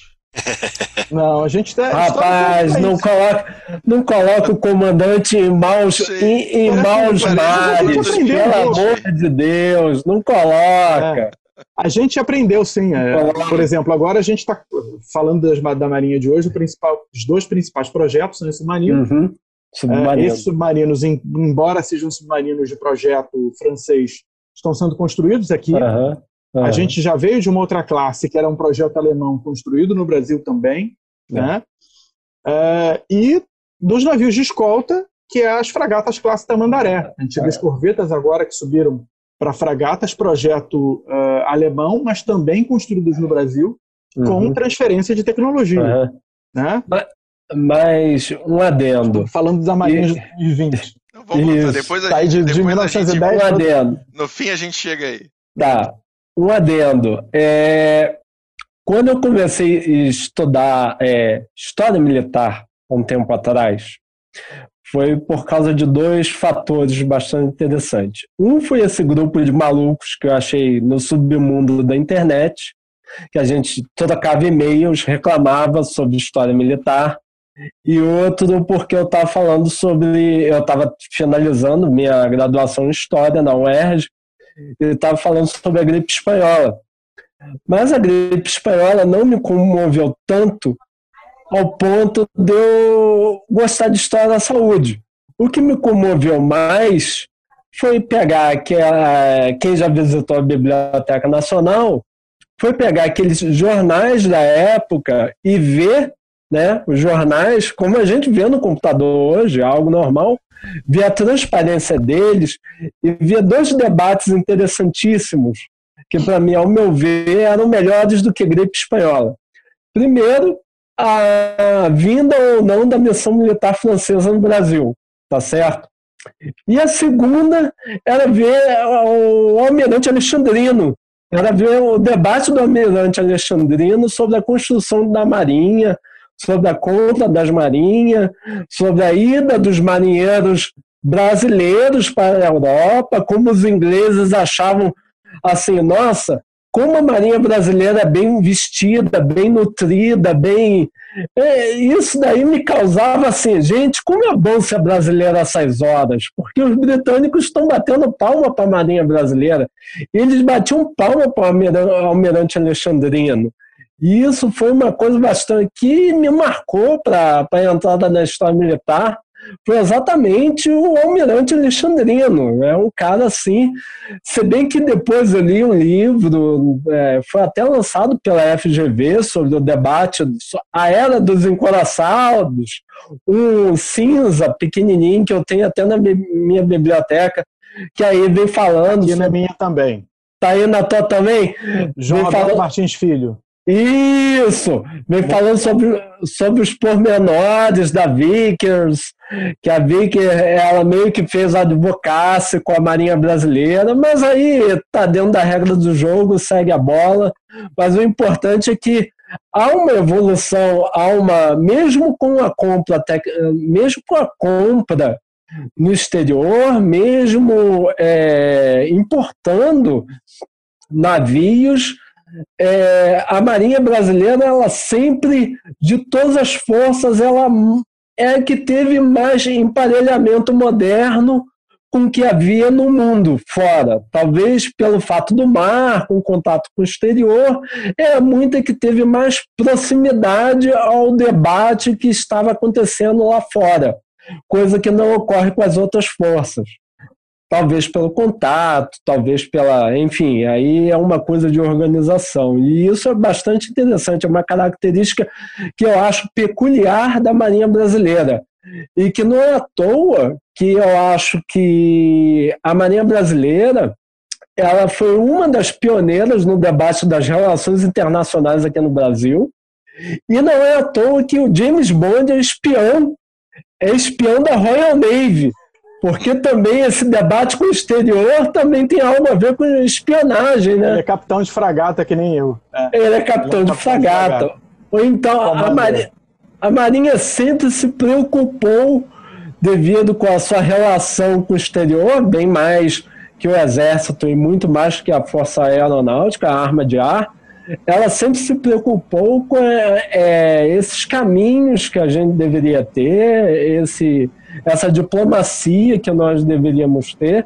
Não, a gente tá, Rapaz, não coloca, não coloca o comandante em maus, em, em maus mares, pelo amor de Deus, não coloca. A gente aprendeu, sim. é. por exemplo, agora a gente está falando das, da Marinha de hoje, o principal, os dois principais projetos são submarinos. Uhum. É, Submarino. esses submarinos, em- embora sejam submarinos de projeto francês, estão sendo construídos aqui. Aham, A aham. gente já veio de uma outra classe, que era um projeto alemão construído no Brasil também. É. Né? É, e dos navios de escolta, que é as fragatas classe Tamandaré. Antigas É. corvetas agora que subiram para fragatas, projeto eh, alemão, mas também construídos no Brasil, com Uhum. transferência de tecnologia. Né? Mas um adendo. Falando da Marinha de 2020. Não, vamos Isso. depois a Tá aí gente, de, de depois a gente- 1910 Um adendo. no fim a gente chega aí. Tá. Um adendo. É, quando eu comecei a estudar é, história militar há um tempo atrás, foi por causa de dois fatores bastante interessantes. Um foi esse grupo de malucos que eu achei no submundo da internet, que a gente trocava e-mails, reclamava sobre história militar, e outro porque eu estava falando sobre. Eu estava finalizando minha graduação em História na UERJ, e estava falando sobre a gripe espanhola. Mas a gripe espanhola não me comoveu tanto ao ponto de eu gostar de história da saúde. O que me comoveu mais foi pegar que a- quem já visitou a Biblioteca Nacional foi pegar aqueles jornais da época e ver né, os jornais, como a gente vê no computador hoje, algo normal, ver a transparência deles e ver dois debates interessantíssimos, que para mim, ao meu ver, eram melhores do que gripe espanhola. Primeiro, a vinda ou não da missão militar francesa no Brasil, tá certo? E a segunda era ver o almirante Alexandrino, era ver o debate do almirante Alexandrino sobre a construção da marinha, sobre a compra das marinhas, sobre a ida dos marinheiros brasileiros para a Europa, como os ingleses achavam assim, nossa, como a marinha brasileira é bem vestida, bem nutrida, bem é, isso daí me causava assim, gente, como é bom ser brasileiro essas horas, porque os britânicos estão batendo palma para a marinha brasileira, eles batiam palma para o almirante Alexandrino. E isso foi uma coisa bastante que me marcou para a entrada na história militar. Foi exatamente o Almirante Alexandrino. É um cara assim. Se bem que depois eu li um livro, é, foi até lançado pela FGV sobre o debate, a Era dos Encoraçados, um cinza pequenininho que eu tenho até na minha biblioteca, que aí vem falando. E na minha também. Tá aí na tua também? João Alberto falando- Martins Filho. Isso! Vem falando sobre, sobre os pormenores da Vickers, que a Vickers, ela meio que fez advocacy com a Marinha Brasileira, mas aí tá dentro da regra do jogo, segue a bola. Mas o importante é que há uma evolução, há uma, mesmo com a compra, mesmo com a compra no exterior, mesmo é, importando navios, é, a Marinha Brasileira, ela sempre, de todas as forças, ela é que teve mais emparelhamento moderno com o que havia no mundo fora. Talvez pelo fato do mar, com contato com o exterior, é muita que teve mais proximidade ao debate que estava acontecendo lá fora, coisa que não ocorre com as outras forças talvez pelo contato, talvez pela, enfim, aí é uma coisa de organização. E isso é bastante interessante, é uma característica que eu acho peculiar da Marinha Brasileira. E que não é à toa que eu acho que a Marinha Brasileira ela foi uma das pioneiras no debate das relações internacionais aqui no Brasil. E não é à toa que o James Bond é espião, é espião da Royal Navy porque também esse debate com o exterior também tem algo a ver com espionagem, Ele né? é capitão de fragata que nem eu. É. Ele é capitão Ele de é capitão de fragata. fragata. Ou então a. Marinha, a Marinha sempre se preocupou, devido com a sua relação com o exterior, bem mais que o Exército e muito mais que a Força Aeronáutica, a arma de ar, ela sempre se preocupou com é, é, esses caminhos que a gente deveria ter, esse, essa diplomacia que nós deveríamos ter.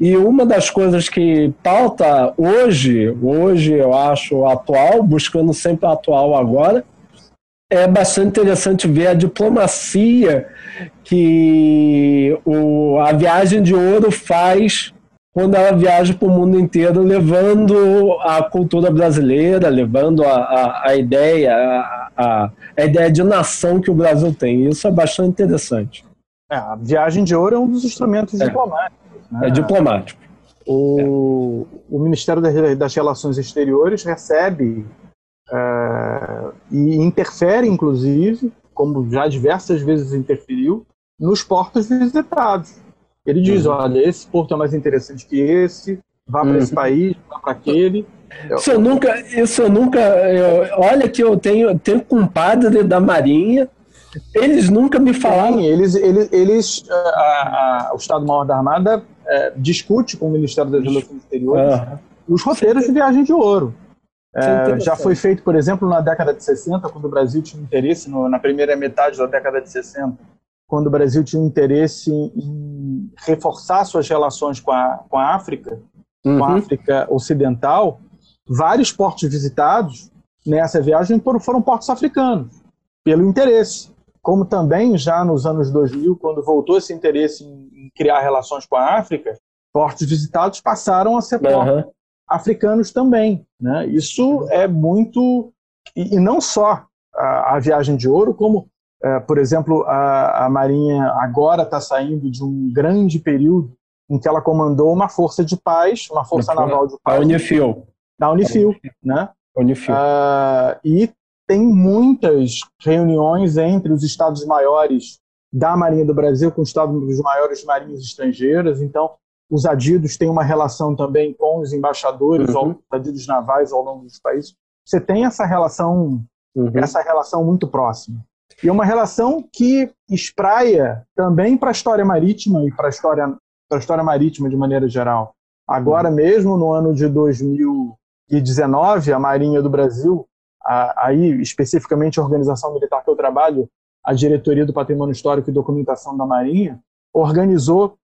E uma das coisas que pauta hoje, hoje eu acho atual, buscando sempre atual agora, é bastante interessante ver a diplomacia que o, a viagem de ouro faz quando ela viaja para o mundo inteiro, levando a cultura brasileira, levando a, a, a ideia, a, a, a ideia de nação que o Brasil tem. Isso é bastante interessante. É, a viagem de ouro é um dos instrumentos É. diplomáticos. né? É diplomático. O, o Ministério das- das Relações Exteriores recebe é, e interfere, inclusive, como já diversas vezes interferiu, nos portos visitados. Ele diz, uhum. olha, esse porto é mais interessante que esse, vá para uhum. esse país, vá para aquele. Isso eu nunca, isso eu nunca, eu, olha que eu tenho, tenho compadre da Marinha, eles nunca me falaram. Sim, eles, eles, eles a, a, o Estado-Maior da Armada é, discute com o Ministério das Relações Exteriores uhum. os roteiros de viagem de ouro. É, já foi feito, por exemplo, na década de 60, quando o Brasil tinha interesse, no, na primeira metade da década de 60, quando o Brasil tinha interesse em, reforçar suas relações com a, com a África, uhum. com a uhum. África Ocidental, vários portos visitados nessa viagem foram, foram portos africanos, pelo interesse. Como também já nos anos 2000, quando voltou esse interesse em, criar relações com a África, portos visitados passaram a ser portos uhum africanos também. Né? Isso é muito. E, e não só a, a, viagem de ouro, como, é, por exemplo, a, a Marinha agora está saindo de um grande período em que ela comandou uma força de paz, uma força naval de paz. A Unifil. Da Unifil, né? Unifil. Uh, e tem muitas reuniões entre os estados maiores da Marinha do Brasil com os estados maiores marinhas estrangeiras. Então, os adidos têm uma relação também com os embaixadores, uhum. os adidos navais ao longo dos países. Você tem essa relação, uhum. essa relação muito próxima. E é uma relação que espraia também para a história marítima e para a história, para a história marítima de maneira geral. Agora uhum. mesmo, no ano de 2019, a Marinha do Brasil, aí especificamente a organização militar que eu trabalho, a Diretoria do Patrimônio Histórico e Documentação da Marinha, organizou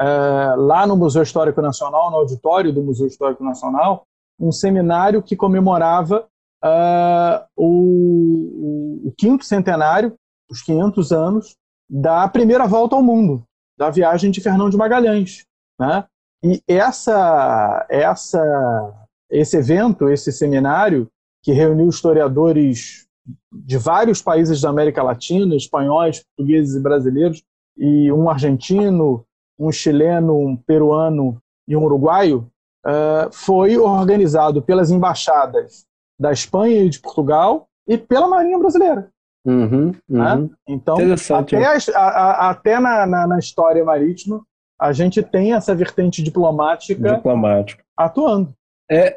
é, lá no Museu Histórico Nacional, no auditório do Museu Histórico Nacional, um seminário que comemorava uh, o, o, quinto centenário, os 500 anos, da primeira volta ao mundo, da viagem de Fernão de Magalhães. Né? E essa, essa, esse evento, esse seminário, que reuniu historiadores de vários países da América Latina, espanhóis, portugueses e brasileiros, e um argentino, um chileno, um peruano e um uruguaio, uh, foi organizado pelas embaixadas da Espanha e de Portugal e pela Marinha Brasileira. Uhum, né? uhum. Então, até, a, a, até na, na, na, história marítima, a gente tem essa vertente diplomática Diplomático. atuando. É,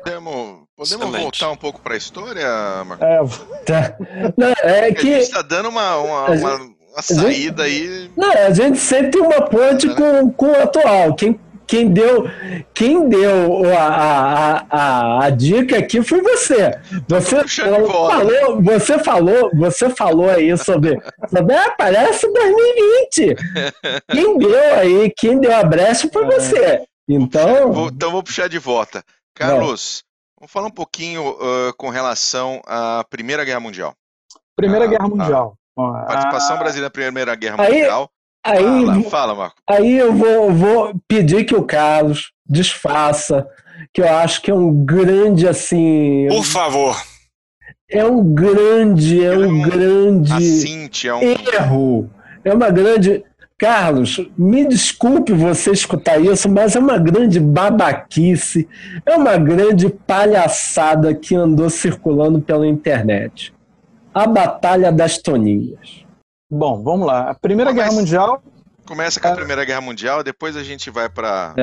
podemos, podemos voltar um pouco para a história, Marcos? É, tá. Não, é que... A gente está dando uma, uma, uma a saída gente, aí. Não, a gente sempre tem uma ponte é, com, com o atual. Quem, quem deu, quem deu a, a, a, a dica aqui foi você. Você falou, você falou, você falou aí sobre, sobre ah, parece 2020. Quem deu aí, quem deu a brecha foi é. você. Então, vou, então vou puxar de volta. Carlos, vamos falar um pouquinho uh, com relação à Primeira Guerra Mundial. Primeira ah, Guerra Mundial. Participação ah, brasileira na Primeira Guerra aí, Mundial. Aí, fala, fala, Marco. Aí eu vou, vou pedir que o Carlos desfaça, que eu acho que é um grande, assim. Por favor. É um grande, é um, um grande assinte, é um... erro. É uma grande. Carlos, me desculpe você escutar isso, mas é uma grande babaquice, é uma grande palhaçada que andou circulando pela internet a Batalha das Toninhas. Bom, vamos lá. A Primeira Guerra Mundial. Começa com a é. Primeira Guerra Mundial, depois a gente vai para.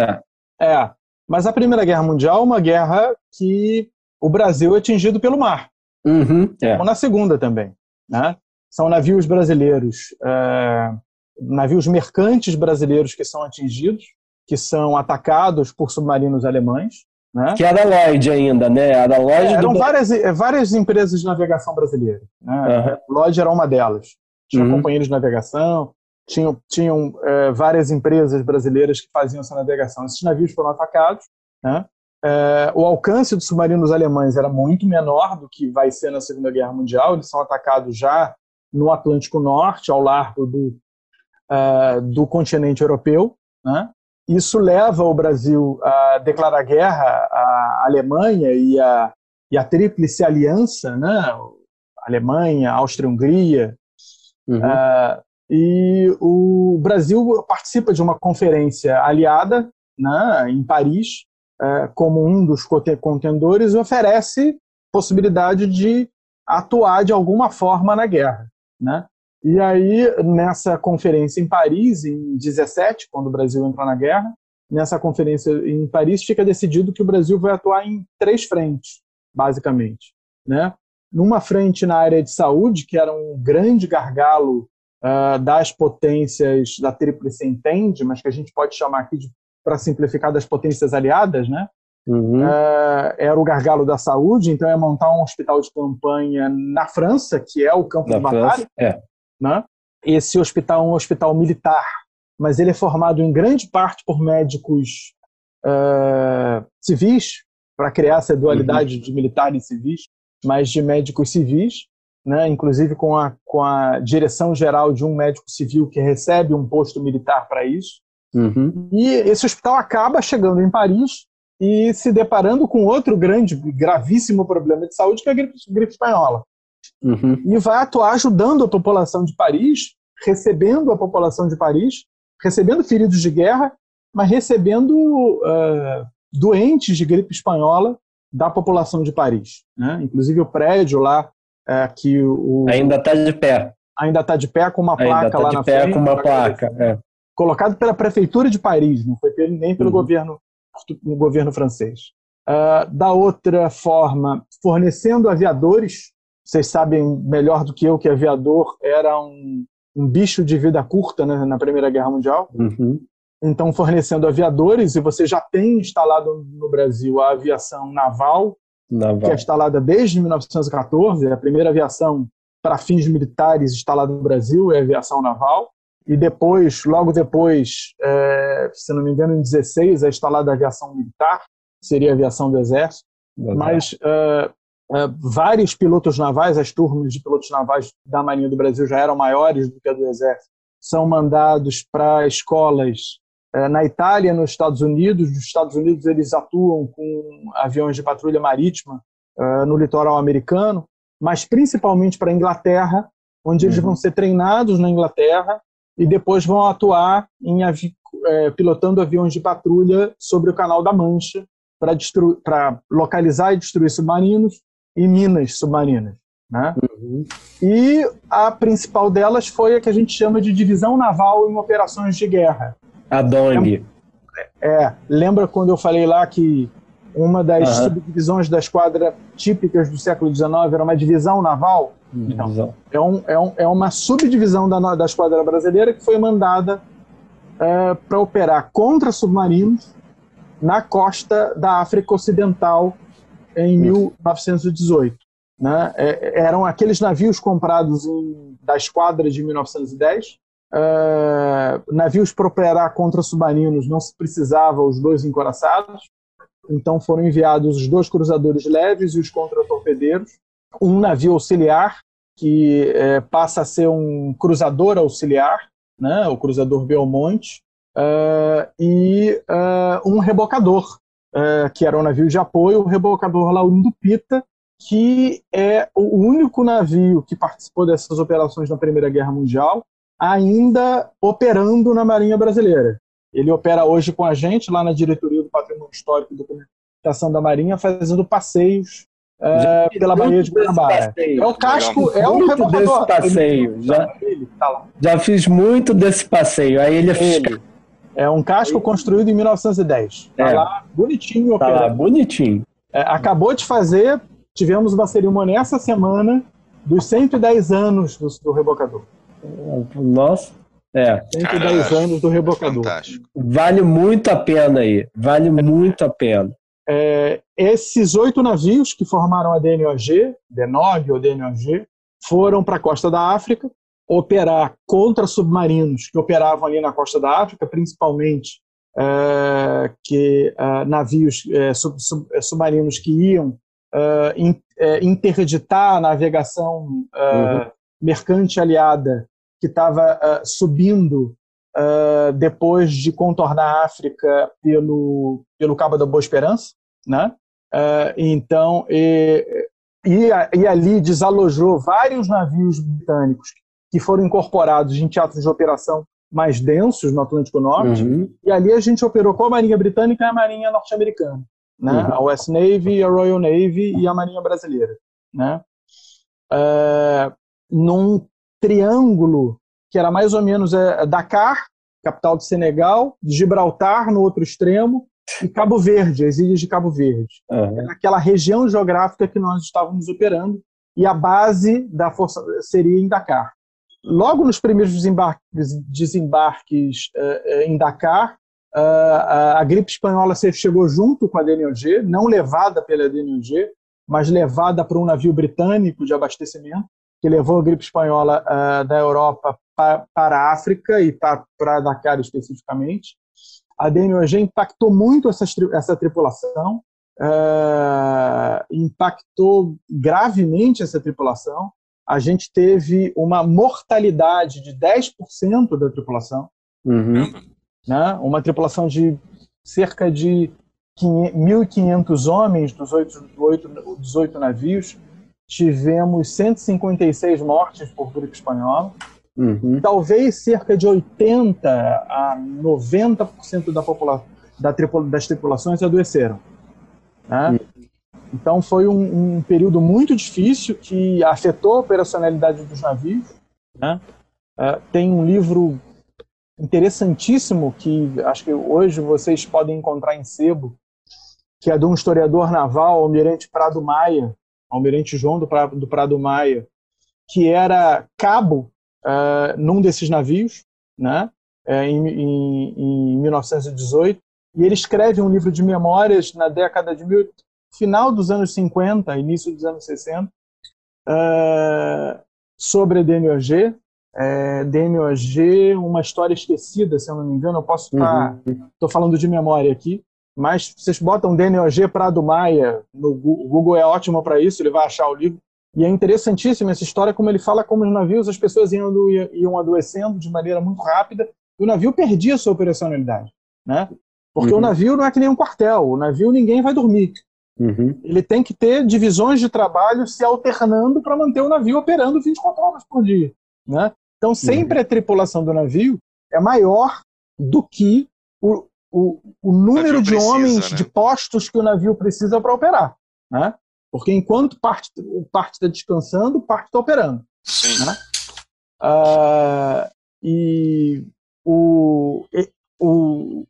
É. é. Mas a Primeira Guerra Mundial é uma guerra que o Brasil é atingido pelo mar. Uhum, é. Como na Segunda também. Né? São navios brasileiros, é, navios mercantes brasileiros que são atingidos, que são atacados por submarinos alemães. Né? Que era a Lloyd ainda, né? Era a Lloyd é, eram do... várias, é, várias empresas de navegação brasileira. Né? Uhum. Lloyd era uma delas. Tinha uhum. companheiros de navegação, tinham, tinham é, várias empresas brasileiras que faziam essa navegação. Esses navios foram atacados. Né? É, o alcance dos submarinos alemães era muito menor do que vai ser na Segunda Guerra Mundial. Eles são atacados já no Atlântico Norte, ao largo do, uh, do continente europeu. Né? Isso leva o Brasil a declarar guerra à Alemanha e à, e à Tríplice Aliança, né? Alemanha, Áustria-Hungria. Uhum. Uh, e o Brasil participa de uma conferência aliada né, em Paris, uh, como um dos contendores, e oferece possibilidade de atuar de alguma forma na guerra. Né? E aí, nessa conferência em Paris, em 17, quando o Brasil entrou na guerra, nessa conferência em Paris, fica decidido que o Brasil vai atuar em três frentes, basicamente. Né? Numa frente na área de saúde, que era um grande gargalo uh, das potências da Tríplice Entende, mas que a gente pode chamar aqui, para simplificar, das potências aliadas, né? Uhum. Uh, era o gargalo da saúde, então é montar um hospital de campanha na França, que é o campo na de batalha. É. Né? Esse hospital é um hospital militar, mas ele é formado em grande parte por médicos uh, civis, para criar essa dualidade uhum. de militar e civis, mas de médicos civis, né? inclusive com a, com a direção geral de um médico civil que recebe um posto militar para isso. Uhum. E esse hospital acaba chegando em Paris e se deparando com outro grande, gravíssimo problema de saúde, que é a gripe, gripe espanhola. Uhum. E vai atuar ajudando a população de Paris, recebendo a população de Paris, recebendo feridos de guerra, mas recebendo uh, doentes de gripe espanhola da população de Paris. Né? Inclusive o prédio lá uh, que o ainda está de pé, ainda está de pé com uma placa tá lá de na pé frente, com uma placa, é. colocado pela prefeitura de Paris, não foi nem pelo uhum. governo no governo francês. Uh, da outra forma, fornecendo aviadores. Vocês sabem melhor do que eu que aviador era um, um bicho de vida curta né, na Primeira Guerra Mundial. Uhum. Então, fornecendo aviadores, e você já tem instalado no Brasil a aviação naval, naval. que é instalada desde 1914, é a primeira aviação para fins militares instalada no Brasil é a aviação naval e depois, logo depois, é, se não me engano, em 16, é instalada a aviação militar, seria a aviação do Exército, mas é, vários pilotos navais, as turmas de pilotos navais da Marinha do Brasil já eram maiores do que a do Exército, são mandados para escolas é, na Itália, nos Estados Unidos. Nos Estados Unidos, eles atuam com aviões de patrulha marítima é, no litoral americano, mas principalmente para a Inglaterra, onde eles uhum. vão ser treinados na Inglaterra e depois vão atuar em avi é, pilotando aviões de patrulha sobre o Canal da Mancha para localizar e destruir submarinos e minas submarinas. Né? Uhum. E a principal delas foi a que a gente chama de divisão naval em operações de guerra. A DONG. É, lembra quando eu falei lá que uma das uhum. subdivisões da esquadra típicas do século XIX era uma divisão naval? Então, é, um, é, um, é uma subdivisão da, da esquadra brasileira que foi mandada é, para operar contra submarinos na costa da África Ocidental em 1918. Né? É, eram aqueles navios comprados em, da esquadra de 1910. É, navios para operar contra submarinos não se precisava os dois encoraçados, então foram enviados os dois cruzadores leves e os contra-torpedeiros um navio auxiliar que é, passa a ser um cruzador auxiliar, né, o cruzador Belmonte, uh, e uh, um rebocador, uh, que era um navio de apoio, o rebocador Laurindo Pita, que é o único navio que participou dessas operações na Primeira Guerra Mundial, ainda operando na Marinha Brasileira. Ele opera hoje com a gente lá na diretoria do Patrimônio Histórico e Documentação da Marinha, fazendo passeios é, pela Baía de Guanabara. É o casco, é um muito desse passeio. Já, tá já fiz muito desse passeio. Aí ele, ele. É um casco construído em 1910. Tá é. lá bonitinho. Tá lá bonitinho. É, acabou de fazer, tivemos uma cerimônia essa semana dos 110 anos do, do rebocador. Nossa. É. 110 Caraca, anos do rebocador. Fantástico. Vale muito a pena aí. Vale muito a pena. É, esses oito navios que formaram a DNOG, DNOG ou DNOG, foram para a costa da África operar contra submarinos que operavam ali na costa da África, principalmente é, que é, navios é, sub, sub, é, submarinos que iam é, in, interditar a navegação uhum. mercante aliada que estava subindo depois de contornar a África pelo, pelo Cabo da Boa Esperança né? Então, e, e, e, ali desalojou vários navios britânicos que foram incorporados em teatros de operação mais densos no Atlântico Norte, uhum. e ali a gente operou com a Marinha Britânica e a Marinha Norte-Americana, né? Uhum. a West Navy, a Royal Navy e a Marinha Brasileira. Né? Uh, num triângulo que era mais ou menos é, Dakar, capital do Senegal, Gibraltar no outro extremo e Cabo Verde, as ilhas de Cabo Verde. Uhum. Era aquela região geográfica que nós estávamos operando e a base da força seria em Dakar. Logo nos primeiros desembarques, desembarques uh, em Dakar, uh, a gripe espanhola chegou junto com a DNOG, não levada pela DNOG, mas levada por um navio britânico de abastecimento, que levou a gripe espanhola uh, da Europa pa, para a África e para, Dakar especificamente. A DNOG impactou muito essa, essa tripulação, impactou gravemente essa tripulação. A gente teve uma mortalidade de 10% da tripulação. Uhum. Né? Uma tripulação de cerca de 1.500 homens dos oito, oito, dos oito navios. Tivemos 156 mortes por gripe espanhola. Uhum. Talvez cerca de 80 a 90% da população da tripula, das tripulações adoeceram. Né? Uhum. Então foi um, um, período muito difícil que afetou a operacionalidade dos navios. Né? Uh, tem um livro interessantíssimo que acho que hoje vocês podem encontrar em sebo, que é de um historiador naval, Almirante Prado Maia, Almirante João do Prado, do Prado Maia, que era cabo uh, num desses navios, né? Uh, em, em, em 1918, e ele escreve um livro de memórias na década de mil, final dos anos 50, início dos anos 60, uh, eh, sobre a DNOG. É, DNOG, uma história esquecida, se eu não me engano, eu posso estar. Estou uhum. falando de memória aqui, mas vocês botam DNOG Prado Maia, no Google é ótimo para isso, ele vai achar o livro. E é interessantíssima essa história, como ele fala como os navios, as pessoas iam, iam adoecendo de maneira muito rápida, e o navio perdia sua operacionalidade. Né? Porque uhum. o navio não é que nem um quartel, o navio ninguém vai dormir. Uhum. Ele tem que ter divisões de trabalho se alternando para manter o navio operando 24 horas por dia. Né? Então, sempre uhum. a tripulação do navio é maior do que o, o, o número de precisa, homens, né? de postos que o navio precisa para operar. Né? Porque enquanto parte, parte está descansando, parte está operando. Sim. Né? Uh, e o, o,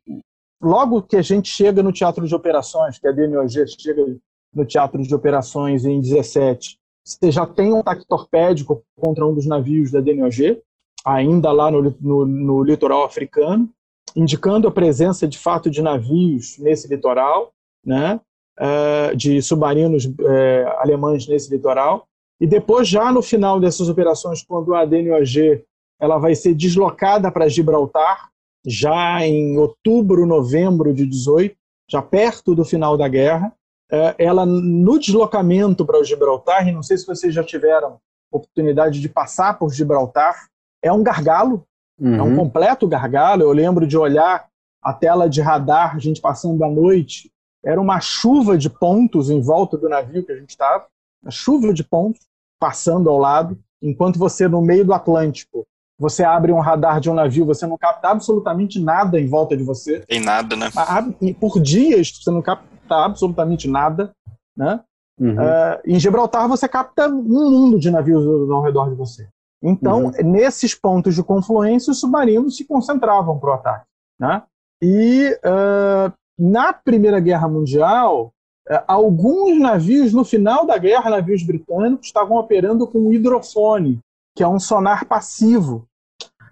logo que a gente chega no teatro de operações, que a DNOG chega no teatro de operações em 17, você já tem um ataque torpédico contra um dos navios da DNOG, ainda lá no, no, no litoral africano, indicando a presença de fato de navios nesse litoral, né, uh, de submarinos uh, alemães nesse litoral. E depois, já no final dessas operações, quando a DNOG ela vai ser deslocada para Gibraltar, já em outubro, novembro de 18, já perto do final da guerra. É, ela, no deslocamento para o Gibraltar, e não sei se vocês já tiveram oportunidade de passar por Gibraltar, é um gargalo, uhum. é um uhum. completo gargalo. Eu lembro de olhar a tela de radar, a gente passando a noite, era uma chuva de pontos em volta do navio que a gente estava, uma chuva de pontos passando ao lado, enquanto você no meio do Atlântico você abre um radar de um navio, você não capta absolutamente nada em volta de você. Tem nada, né? Por dias você não capta absolutamente nada, né? Uhum. Uh, em Gibraltar você capta um mundo de navios ao redor de você. Então, uhum. nesses pontos de confluência, os submarinos se concentravam para o ataque. Né? E uh, na Primeira Guerra Mundial, uh, alguns navios, no final da guerra, navios britânicos, estavam operando com hidrofone, que é um sonar passivo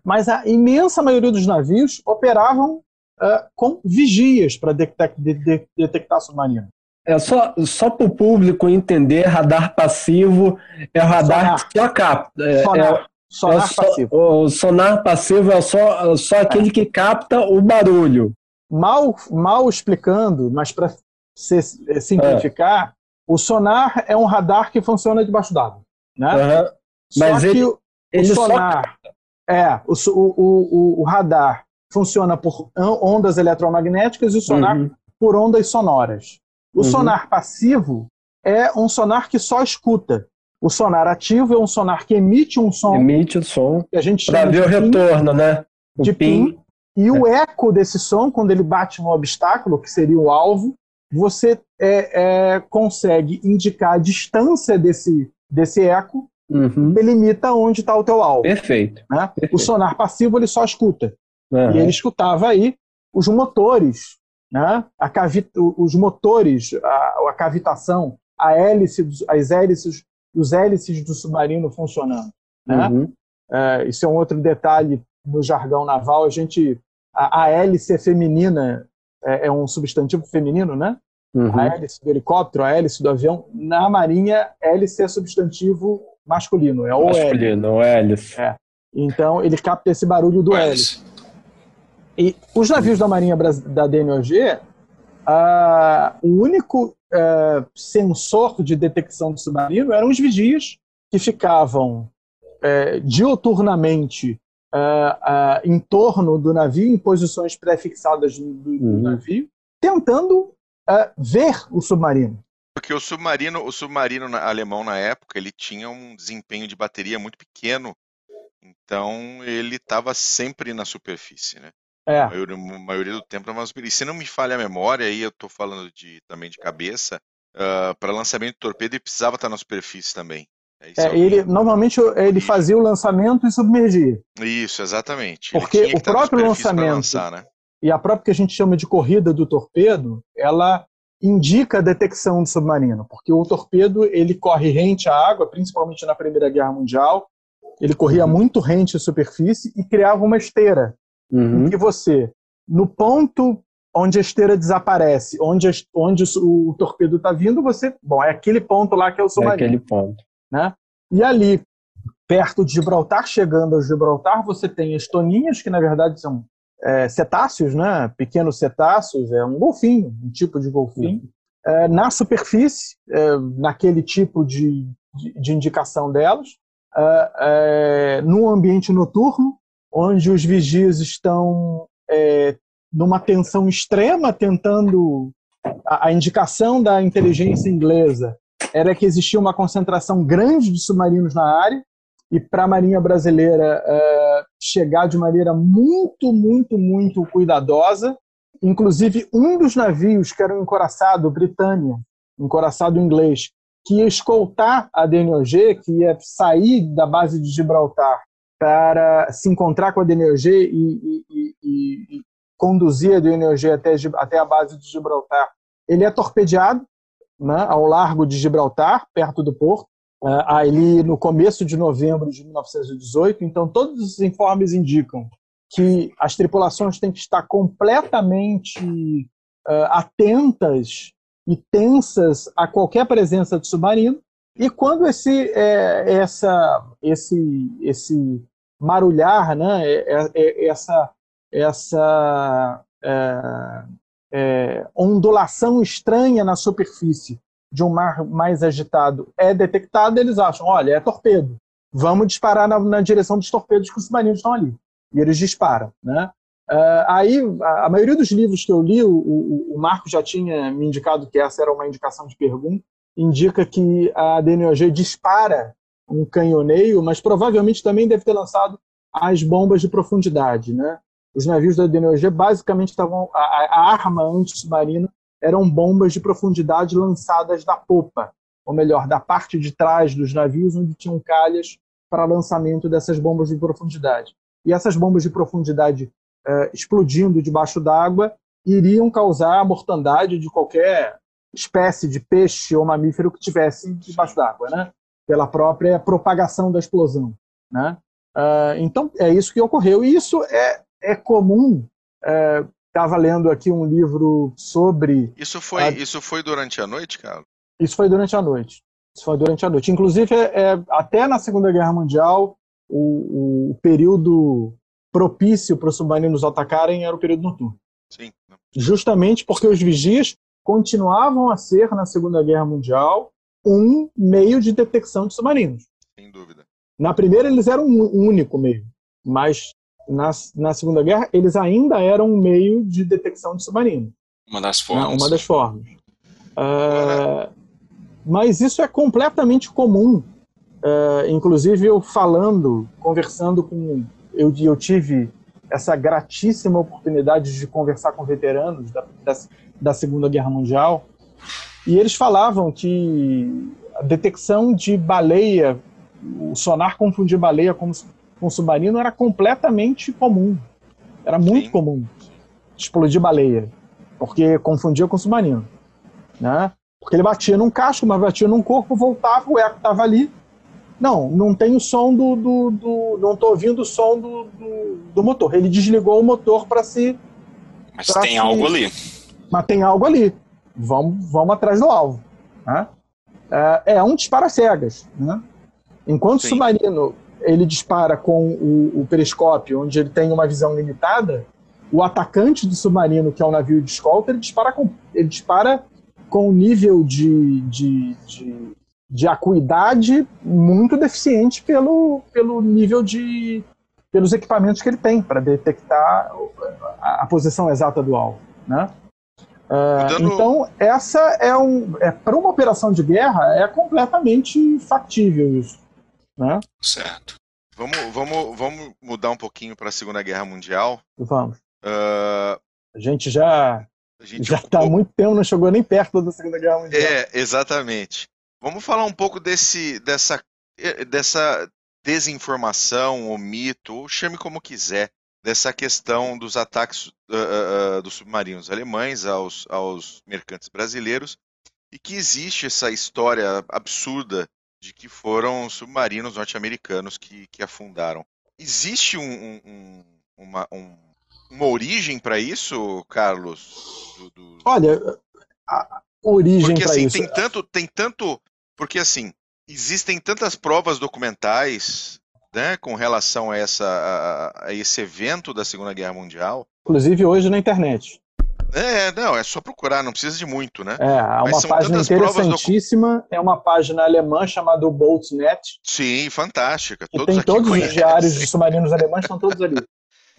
mas a imensa maioria dos navios operavam uh, com vigias para detectar, de, de, detectar submarino. É só, só para o público entender, radar passivo é radar sonar. que só capta. É, sonar, é, sonar é passivo. o sonar passivo é só, só aquele é. que capta o barulho. Mal, mal explicando, mas para é, simplificar, o sonar é um radar que funciona debaixo d'água. Né? Uhum. Mas só ele, que ele sonar só é, o, o, o, radar funciona por ondas eletromagnéticas e o sonar uhum. por ondas sonoras. O uhum. sonar passivo é um sonar que só escuta. O sonar ativo é um sonar que emite um som. Emite o som. Que a gente Para ver o retorno, né? O de pin. pin. E é. o eco desse som, quando ele bate no obstáculo, que seria o alvo, você é, é, consegue indicar a distância desse, desse eco Uhum. delimita onde está o teu alvo. Perfeito. né? Perfeito. O sonar passivo ele só escuta. Aham. E ele escutava aí os motores, né? a os motores, a, a cavitação, a hélice, as hélices, os hélices do submarino funcionando. Né? Uhum. É, isso é um outro detalhe no jargão naval. A gente, a, a hélice é feminina, é, é um substantivo feminino, né? Uhum. A hélice do helicóptero, a hélice do avião. Na marinha, hélice é substantivo masculino, é o hélice. Masculino, o hélice. É. Então ele capta esse barulho do hélice. Hélice. E os navios da Marinha da DNOG, ah, o único ah, sensor de detecção do submarino eram os vigias que ficavam eh, dioturnamente ah, ah, em torno do navio, em posições pré-fixadas do, do Uhum. navio, tentando ver o submarino. Porque o submarino, o submarino alemão na época, ele tinha um desempenho de bateria muito pequeno, então ele estava sempre na superfície, né? É, A maioria, a maioria do tempo na superfície. E se não me falha a memória, aí eu estou falando de, também de cabeça, para lançamento de torpedo ele precisava estar na superfície também. É, é, ele normalmente ele fazia o lançamento e submergia. Isso, exatamente. Porque o próprio lançamento- lançar, né? e a própria que a gente chama de corrida do torpedo, ela indica a detecção do submarino, porque o torpedo ele corre rente à água, principalmente na Primeira Guerra Mundial, ele corria Uhum. muito rente à superfície e criava uma esteira, Uhum. em que você, no ponto onde a esteira desaparece, onde, a- onde o, o torpedo está vindo, você, bom, é aquele ponto lá que é o É submarino. aquele ponto. né? E ali, perto de Gibraltar, chegando a Gibraltar, você tem as toninhas, que na verdade são é, cetáceos, né? pequenos cetáceos, é um golfinho, um tipo de golfinho. É, na superfície, é, naquele tipo de, de, de indicação delas, é, é, num ambiente noturno, onde os vigias estão é, numa tensão extrema, tentando. A, a indicação da inteligência inglesa era que existia uma concentração grande de submarinos na área e para a Marinha Brasileira eh, chegar de maneira muito, muito, muito cuidadosa. Inclusive, um dos navios que era um encoraçado, Britânia, encoraçado inglês, que ia escoltar a DNOG, que ia sair da base de Gibraltar para se encontrar com a DNOG e, e- e- e- conduzir a DNOG até, até a base de Gibraltar. Ele é torpedeado né, ao largo de Gibraltar, perto do porto, ali no começo de novembro de 1918. Então, todos os informes indicam que as tripulações têm que estar completamente eh, atentas e tensas a qualquer presença de submarino. E quando esse, eh, essa, esse, esse marulhar, né, eh, eh, essa, essa é, ondulação estranha na superfície de um mar mais agitado é detectada, eles acham, olha, é torpedo. Vamos disparar na, na direção dos torpedos que os submarinos estão ali. E eles disparam. Né? Ah, aí, a, maioria dos livros que eu li, o, o, o Marco já tinha me indicado que essa era uma indicação de pergunta, indica que a DNOG dispara um canhoneio, mas provavelmente também deve ter lançado as bombas de profundidade, né? Os navios da DNOG basicamente estavam a, a arma anti-submarina eram bombas de profundidade lançadas da popa, ou melhor, da parte de trás dos navios onde tinham calhas para lançamento dessas bombas de profundidade. E essas bombas de profundidade eh, explodindo debaixo d'água iriam causar a mortandade de qualquer espécie de peixe ou mamífero que tivesse debaixo d'água, né? Pela própria propagação da explosão, né? Ah, então é isso que ocorreu e isso é é comum. Estava lendo aqui um livro sobre Isso foi, Ah. isso foi durante a noite, cara? isso foi durante a noite. Isso foi durante a noite. Inclusive, é, é, até na Segunda Guerra Mundial, o, o período propício para os submarinos atacarem era o período noturno. Sim. Justamente porque os vigias continuavam a ser, na Segunda Guerra Mundial, um meio de detecção de submarinos. Sem dúvida. Na primeira, eles eram um único meio, mas na, na Segunda Guerra, eles ainda eram um meio de detecção de submarinos. Uma das né, formas. uma das formas. Ah, mas isso é completamente comum. Ah, inclusive, eu falando, conversando com. Eu, eu tive essa gratíssima oportunidade de conversar com veteranos da, da, da Segunda Guerra Mundial, e eles falavam que a detecção de baleia o sonar confundir baleia com, com submarino era completamente comum. Era muito Sim. comum explodir baleia, porque confundia com submarino. Né? Porque ele batia num casco, mas batia num corpo, voltava, o eco estava ali. Não, não tem o som do. do, do não estou ouvindo o som do, do, do, motor. Ele desligou o motor para se. Mas tem se, algo ali. Mas tem algo ali. Vamos, vamos atrás do alvo. Né? É, é um disparo cegas. Né? Enquanto Sim. o submarino ele dispara com o, o, periscópio, onde ele tem uma visão limitada, o atacante do submarino, que é o navio de escolta, ele dispara com, ele dispara com um nível de, de, de, de acuidade muito deficiente pelo, pelo nível de pelos equipamentos que ele tem para detectar a, a, posição exata do alvo, né? Uh, Então essa é um é para uma operação de guerra é completamente factível isso, né? Certo. Vamos, vamos, vamos mudar um pouquinho para a Segunda Guerra Mundial. Vamos. Uh, a gente já gente já está há muito tempo, não chegou nem perto da Segunda Guerra Mundial. É, exatamente. Vamos falar um pouco desse, dessa, eh, dessa desinformação, ou mito, ou chame como quiser, dessa questão dos ataques uh, uh, dos submarinos alemães aos, aos mercantes brasileiros, e que existe essa história absurda de que foram submarinos norte-americanos que, que afundaram. Existe um, um, uma, um uma origem para isso, Carlos? Do, do... Olha, a origem para assim, isso. Tem tanto, tem tanto. Porque assim, existem tantas provas documentais né, com relação a, essa, a, a esse evento da Segunda Guerra Mundial. Inclusive hoje na internet. É, não, é só procurar, não precisa de muito, né? É, há uma página interessantíssima, docu... é uma página alemã chamada Boltznet. Sim, fantástica. Todos tem todos conhecem. os diários de submarinos alemães, estão todos ali.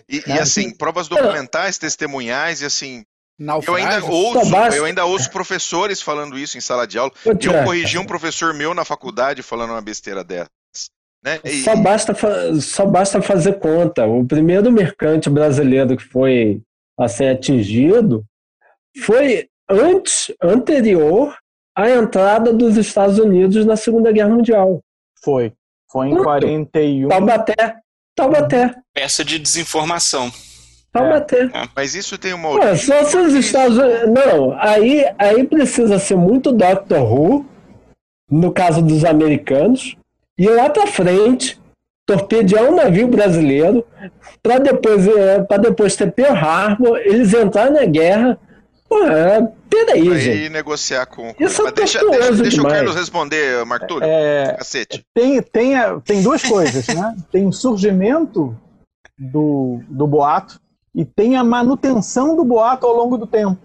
E, e assim, provas documentais, testemunhais, e assim. Eu ainda, ouço, eu ainda ouço professores falando isso em sala de aula. E eu corrigi um professor meu na faculdade falando uma besteira dessas. Né? E, só, basta, só basta fazer conta. O primeiro mercante brasileiro que foi a ser atingido foi antes, anterior à entrada dos Estados Unidos na Segunda Guerra Mundial. Foi. Foi em Quanto? 41. Taubaté. Taubaté. Peça de desinformação. Taubaté. É. Mas isso tem uma origem. só se os Estados Unidos. Não, aí, aí precisa ser muito Doctor Who, no caso dos americanos, e lá para frente torpedear um navio brasileiro para depois, é, depois ter Pearl Harbor, eles entrarem na guerra. Pô, é, peraí, aí gente. negociar com. Isso é deixa, deixa, deixa o Carlos responder, Marco Túlio. É, Cacete. Tem, tem, tem duas coisas, né? Tem o surgimento do, do boato e tem a manutenção do boato ao longo do tempo.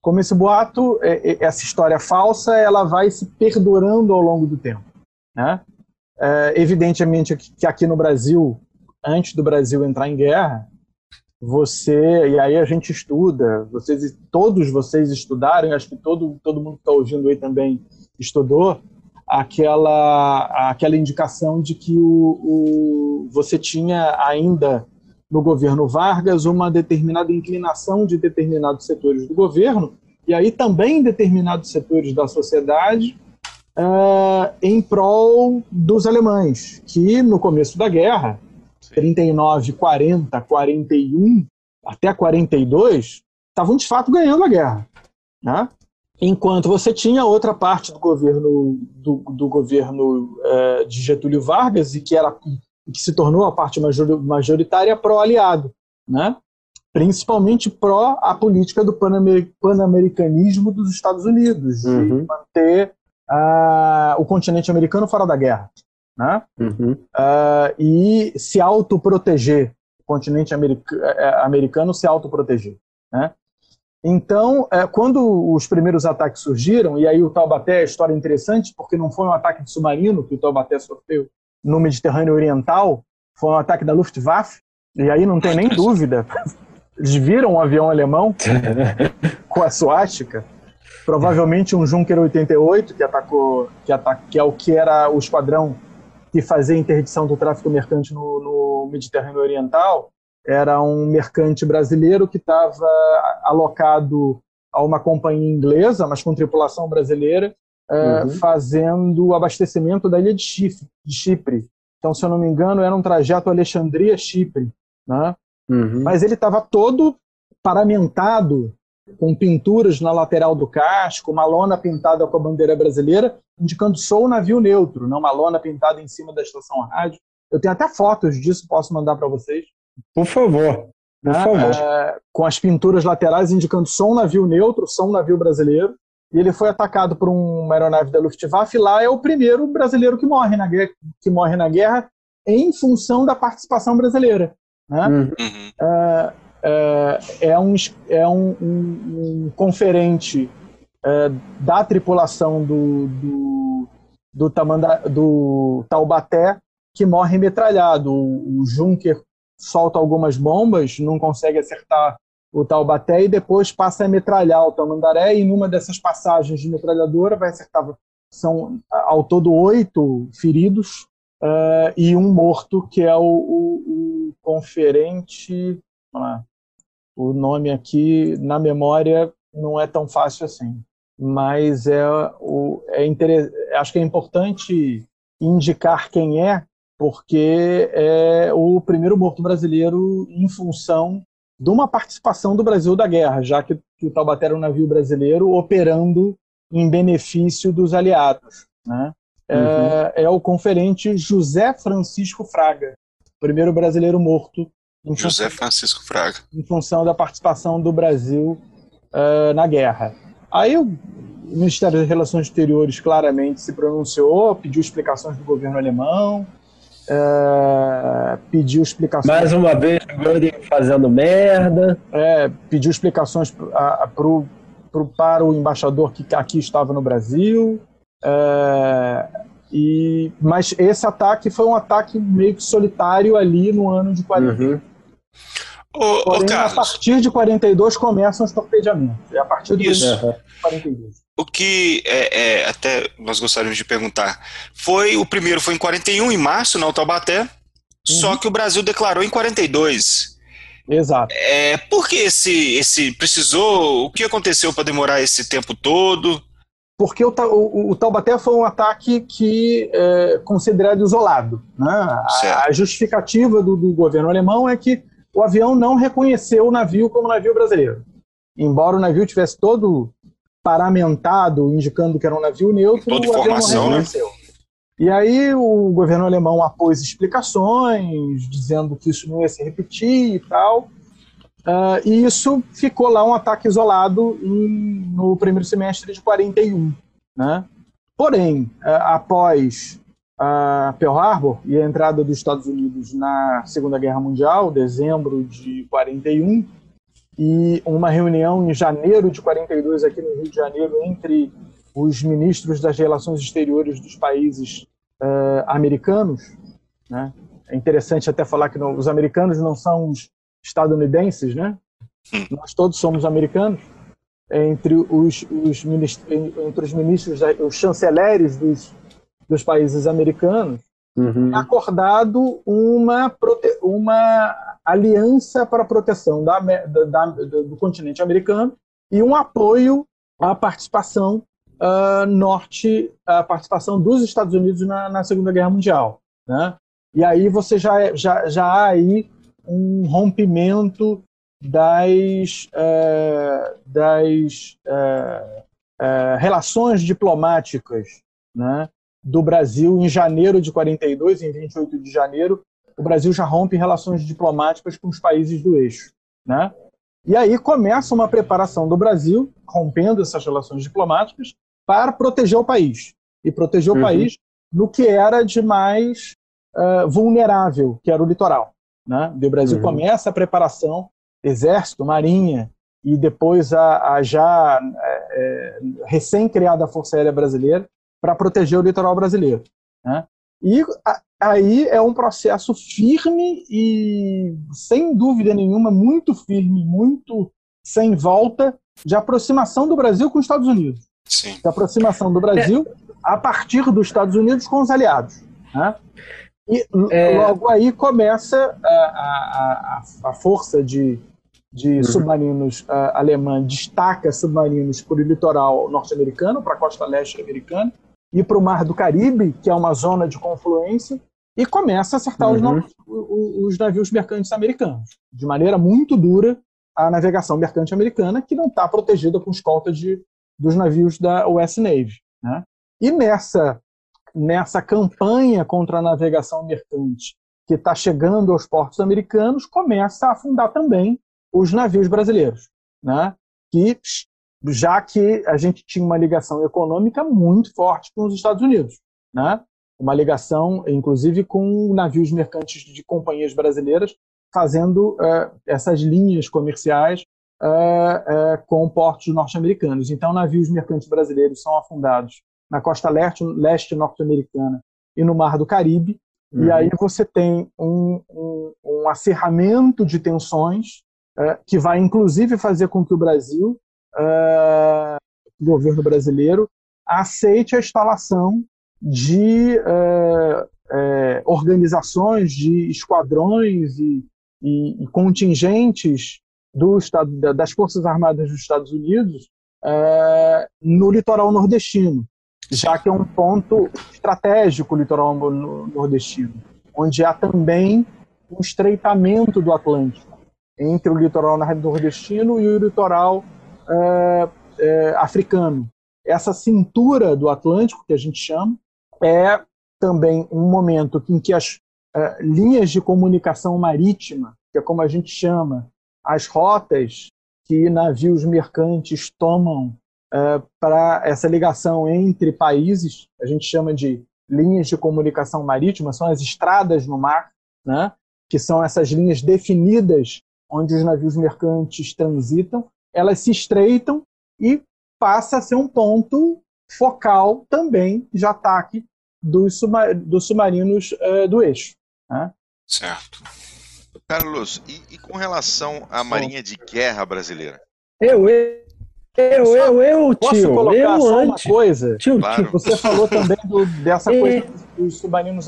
Como esse boato, é, é, essa história falsa, ela vai se perdurando ao longo do tempo. Né? É, evidentemente que aqui no Brasil, antes do Brasil entrar em guerra, você e aí a gente estuda, vocês todos vocês estudaram, acho que todo todo mundo que está ouvindo aí também estudou aquela aquela indicação de que o, o, você tinha ainda no governo Vargas uma determinada inclinação de determinados setores do governo e aí também determinados setores da sociedade uh, em prol dos alemães que no começo da guerra 39, 40, 41, até 42, estavam de fato ganhando a guerra. Né? Enquanto você tinha outra parte do governo, do, do governo é, de Getúlio Vargas, e que, era, que se tornou a parte majoritária pró-aliado, né? principalmente pró a política do pan-americanismo dos Estados Unidos, uhum. de manter uh, o continente americano fora da guerra né? Uhum. Uh, e se autoproteger, o continente america é, é, americano se autoproteger. Né? Então, é, quando os primeiros ataques surgiram, e aí o Taubaté é história interessante, porque não foi um ataque de submarino que o Taubaté sofreu no Mediterrâneo Oriental, foi um ataque da Luftwaffe, e aí não tem nem dúvida. Eles viram um avião alemão com a suástica, provavelmente um Junker 88 que atacou, que, ataca, que é o que era o esquadrão que fazia interdição do tráfico mercante no, no Mediterrâneo Oriental era um mercante brasileiro que estava alocado a uma companhia inglesa, mas com tripulação brasileira, é, uhum. fazendo o abastecimento da ilha de Chipre, de Chipre. Então, se eu não me engano, era um trajeto Alexandria-Chipre. Né? Uhum. Mas ele estava todo paramentado com pinturas na lateral do casco, uma lona pintada com a bandeira brasileira, indicando sou navio neutro, não uma lona pintada em cima da estação rádio. Eu tenho até fotos disso, posso mandar para vocês. Por favor. Por né? favor. É, com as pinturas laterais indicando sou um navio neutro, sou um navio brasileiro. E ele foi atacado por uma aeronave da Luftwaffe. Lá é o primeiro brasileiro que morre na guerra, que morre na guerra em função da participação brasileira. Né? Uhum. É, é, é, um, é um, um, um conferente é, da tripulação do, do, do, Tamanda, do Taubaté que morre metralhado. O, o Junker solta algumas bombas, não consegue acertar o Taubaté e depois passa a metralhar o Tamandaré e numa dessas passagens de metralhadora vai acertar são ao todo oito feridos uh, e um morto que é o, o, o conferente lá, o nome aqui na memória não é tão fácil assim mas é o é acho que é importante indicar quem é porque é o primeiro morto brasileiro em função de uma participação do Brasil da guerra, já que, que o Taubaté era um navio brasileiro operando em benefício dos aliados. Né? É, uhum. É, é, o conferente José Francisco Fraga, primeiro brasileiro morto. José Francisco Fraga. Em função da participação do Brasil uh, na guerra. Aí o Ministério das Relações Exteriores claramente se pronunciou, pediu explicações do governo alemão, é, pediu explicações. Mais uma vez, Göring fazendo merda. É, pediu explicações a, a, pro, pro, para o embaixador que aqui estava no Brasil. É, e, mas esse ataque foi um ataque meio que solitário ali no ano de 40. Uhum. Ô, Porém, ô, a partir de 42 começam os torpedeamentos. É a partir de 42. O que é, é, até nós gostaríamos de perguntar foi o primeiro foi em 41 em março na Taubaté, uhum. só que o Brasil declarou em 42. Exato. É, por que esse, esse precisou? O que aconteceu para demorar esse tempo todo? Porque o, o, o Taubaté foi um ataque que é considerado isolado. Né? A, a, justificativa do, do governo alemão é que o avião não reconheceu o navio como navio brasileiro. Embora o navio tivesse todo paramentado, indicando que era um navio neutro, Toda o avião não né? reconheceu. Né? E aí o governo alemão apôs explicações, dizendo que isso não ia se repetir e tal. Uh, e isso ficou lá um ataque isolado em, no primeiro semestre de 41. Né? Porém, uh, após uh, Pearl Harbor e a entrada dos Estados Unidos na Segunda Guerra Mundial, dezembro de 41, e uma reunião em janeiro de 42 aqui no Rio de Janeiro entre os ministros das relações exteriores dos países uh, americanos. Né? É interessante até falar que não, os americanos não são os estadunidenses, né? Nós todos somos americanos. Entre os, os entre os ministros, os chanceleres dos, dos países americanos, uhum. acordado uma, uma aliança para a proteção da, da, do continente americano e um apoio à participação uh, norte, à participação dos Estados Unidos na, na Segunda Guerra Mundial. Né? E aí você já, já, já há aí um rompimento das, uh, das uh, relações diplomáticas né, do Brasil em janeiro de 42, em 28 de janeiro, o Brasil já rompe relações diplomáticas com os países do eixo. Né? E aí começa uma preparação do Brasil, rompendo essas relações diplomáticas, para proteger o país. E proteger o uhum. país no que era de mais uh, vulnerável, que era o litoral. Né? E o Brasil uhum. começa a preparação, exército, marinha, e depois a, a já é, recém-criada Força Aérea Brasileira, para proteger o litoral brasileiro. Né? E aí é um processo firme e, sem dúvida nenhuma, muito firme, muito sem volta, de aproximação do Brasil com os Estados Unidos. Sim. De aproximação do Brasil a partir dos Estados Unidos com os aliados. Né? E é... logo aí começa a, a, a, a força de, de uhum. submarinos uh, alemã destaca submarinos para o litoral norte-americano, para a costa leste americana, e para o Mar do Caribe, que é uma zona de confluência, e começa a acertar uhum. os, os, os, navios mercantes americanos, de maneira muito dura a navegação mercante americana, que não está protegida com escolta de, dos navios da US Navy. Né? E nessa, nessa campanha contra a navegação mercante que está chegando aos portos americanos, começa a afundar também os navios brasileiros, né? que já que a gente tinha uma ligação econômica muito forte com os Estados Unidos, né? uma ligação, inclusive, com navios mercantes de companhias brasileiras fazendo uh, essas linhas comerciais uh, uh, com portos norte-americanos. Então, navios mercantes brasileiros são afundados na costa leste, leste norte-americana e no Mar do Caribe, uhum. e aí você tem um, um, um acerramento de tensões que vai inclusive fazer com que o Brasil, o governo brasileiro, aceite a instalação de é, organizações, de esquadrões e, e, e contingentes do estado, das Forças Armadas dos Estados Unidos no litoral nordestino, já que é um ponto estratégico o litoral nordestino, onde há também um estreitamento do Atlântico entre o litoral nordestino e o litoral é, é, africano. Essa cintura do Atlântico, que a gente chama, é também um momento em que as é, linhas de comunicação marítima, que é como a gente chama, as rotas que navios mercantes tomam é, para essa ligação entre países, a gente chama de linhas de comunicação marítima, são as estradas no mar, né? que são essas linhas definidas onde os navios mercantes transitam, elas se estreitam e passa a ser um ponto focal também de ataque dos, dos submarinos uh, do eixo. Né? Certo. Carlos, e, e, com relação à Marinha de Guerra brasileira? Eu, eu, eu, eu, eu, Posso tio, colocar eu só antes. uma coisa? Tio, claro. tio. Você falou também do, dessa coisa dos submarinos,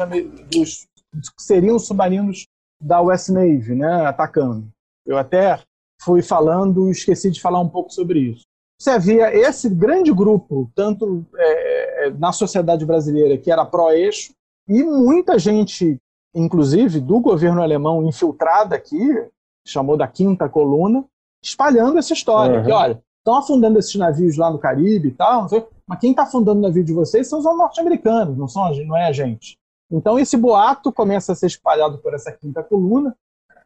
dos, que seriam os submarinos da US Navy, né, atacando. Eu até fui falando e esqueci de falar um pouco sobre isso. Você havia esse grande grupo, tanto é, é na sociedade brasileira, que era pró-eixo, e muita gente, inclusive do governo alemão infiltrada aqui, chamou da quinta coluna, espalhando essa história. Uhum. Que, olha, estão afundando esses navios lá no Caribe e tal, mas quem está afundando o navio de vocês são os norte-americanos, não, são, não é a gente. Então esse boato começa a ser espalhado por essa quinta coluna,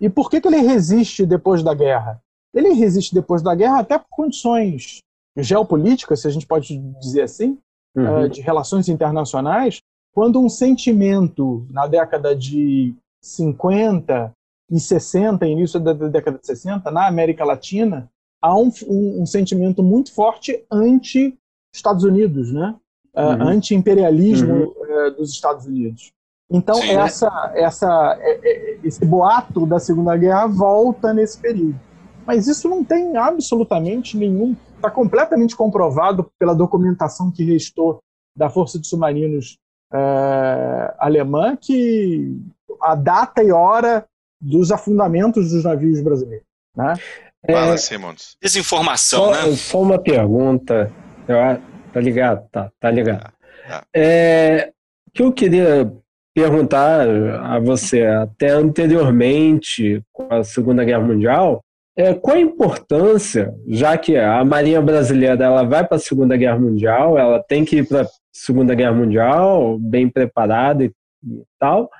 e por que, que ele resiste depois da guerra? Ele resiste depois da guerra até por condições geopolíticas, se a gente pode dizer assim, uhum. uh, de relações internacionais, quando um sentimento na década de 50 e 60, início da década de 60, na América Latina, há um, um, um sentimento muito forte anti-Estados Unidos, né? Uh, uhum. anti-imperialismo uhum. uh, dos Estados Unidos. Então, Sim, essa, né? essa, é, é, esse boato da Segunda Guerra volta nesse período. Mas isso não tem absolutamente nenhum. Está completamente comprovado pela documentação que restou da Força de Submarinos é, alemã que a data e hora dos afundamentos dos navios brasileiros. Né? Fala, é, Simons. Desinformação, só, né? Só uma pergunta. Tá ligado? Tá, tá ligado. Ah, ah. É, que eu queria perguntar a você, até anteriormente, com a Segunda Guerra Mundial, é, qual a importância, já que a Marinha Brasileira ela vai para a Segunda Guerra Mundial, ela tem que ir para a Segunda Guerra Mundial, bem preparada e, e tal,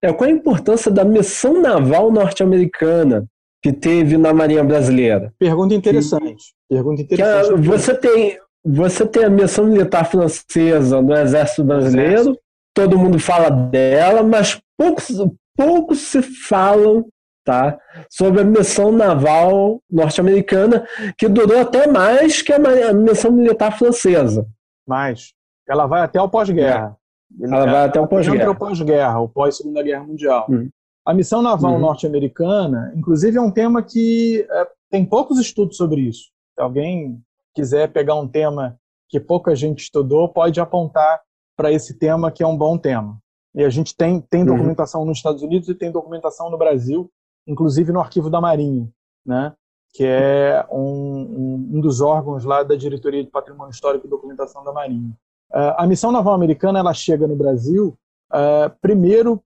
é, qual a importância da missão naval norte-americana que teve na Marinha Brasileira? Pergunta interessante. Que, Pergunta interessante. Que, você tem você tem a missão militar francesa no Exército Brasileiro, Exército todo mundo fala dela, mas poucos, poucos se falam tá, sobre a missão naval norte-americana, que durou até mais que a missão militar francesa. Mais. Ela vai até o pós-guerra. É. Ela, ela vai até o pós-guerra. o pós-guerra, o pós-segunda guerra mundial. Hum. A missão naval uhum. norte-americana, inclusive, é um tema que é, tem poucos estudos sobre isso. Se alguém quiser pegar um tema que pouca gente estudou, pode apontar para esse tema, que é um bom tema. E a gente tem, tem uhum. documentação uhum. nos Estados Unidos e tem documentação no Brasil, inclusive no arquivo da Marinha, né? que é um, um, dos órgãos lá da Diretoria de Patrimônio Histórico e Documentação da Marinha. Uh, a missão naval americana ela chega no Brasil, uh, primeiro,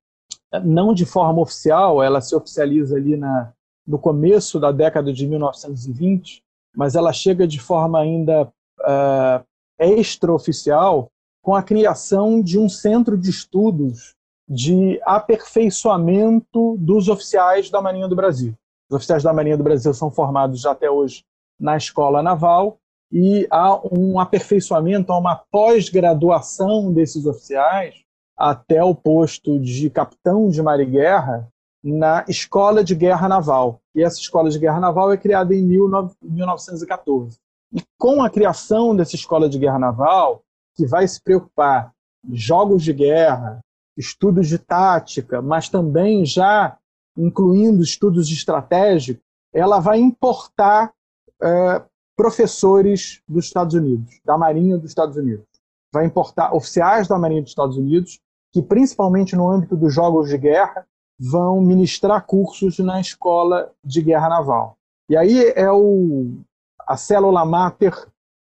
não de forma oficial, ela se oficializa ali na, no começo da década de 1920, mas ela chega de forma ainda uh, extraoficial com a criação de um centro de estudos de aperfeiçoamento dos oficiais da Marinha do Brasil. Os oficiais da Marinha do Brasil são formados até hoje na escola naval e há um aperfeiçoamento, há uma pós-graduação desses oficiais até o posto de capitão de mar e guerra na Escola de Guerra Naval. E essa Escola de Guerra Naval é criada em 1914. E com a criação dessa Escola de Guerra Naval, que vai se preocupar jogos de guerra, estudos de tática, mas também já incluindo estudos estratégicos, ela vai importar é, professores dos Estados Unidos, da Marinha dos Estados Unidos. Vai importar oficiais da Marinha dos Estados Unidos, que principalmente no âmbito dos jogos de guerra, vão ministrar cursos na escola de guerra naval. E aí é o, a célula máter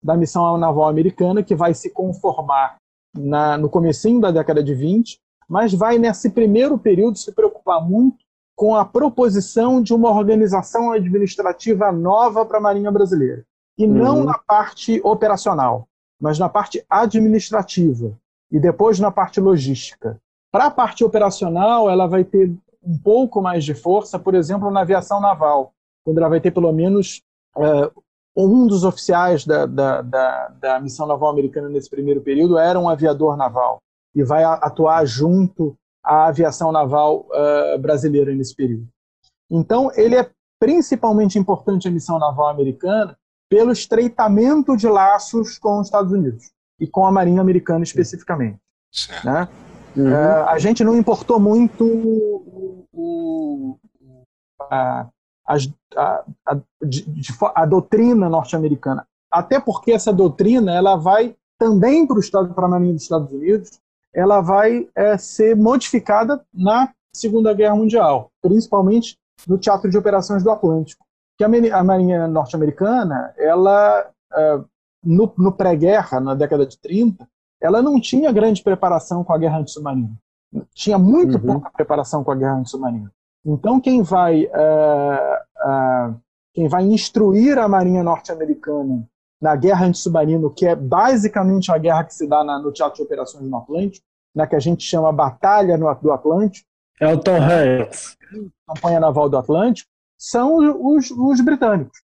da missão naval americana que vai se conformar na, no comecinho da década de 20, mas vai nesse primeiro período se preocupar muito com a proposição de uma organização administrativa nova para a Marinha Brasileira. E uhum. não na parte operacional, mas na parte administrativa e depois na parte logística. Para a parte operacional, ela vai ter um pouco mais de força, por exemplo, na aviação naval, quando ela vai ter pelo menos uh, um dos oficiais da, da, da, da, missão naval americana nesse primeiro período era um aviador naval e vai atuar junto à aviação naval uh, brasileira nesse período. Então, ele é principalmente importante a missão naval americana pelo estreitamento de laços com os Estados Unidos e com a Marinha Americana especificamente. Né? Uhum. Uh, a gente não importou muito o, o, a, a, a, a, a doutrina norte-americana, até porque essa doutrina ela vai também para a Marinha dos Estados Unidos, ela vai é, ser modificada na Segunda Guerra Mundial, principalmente no Teatro de Operações do Atlântico. Que a Marinha norte-americana, ela é, no, no pré-guerra, na década de 30, ela não tinha grande preparação com a guerra antissubmarina. Tinha muito uhum. pouca preparação com a guerra antissubmarina. Então, quem vai, uh, uh, quem vai instruir a Marinha norte-americana na guerra antissubmarina, que é basicamente a guerra que se dá na, no Teatro de Operações no Atlântico, na que a gente chama Batalha no, do Atlântico. É o Tom Hanks. Campanha Naval do Atlântico, são os, os britânicos.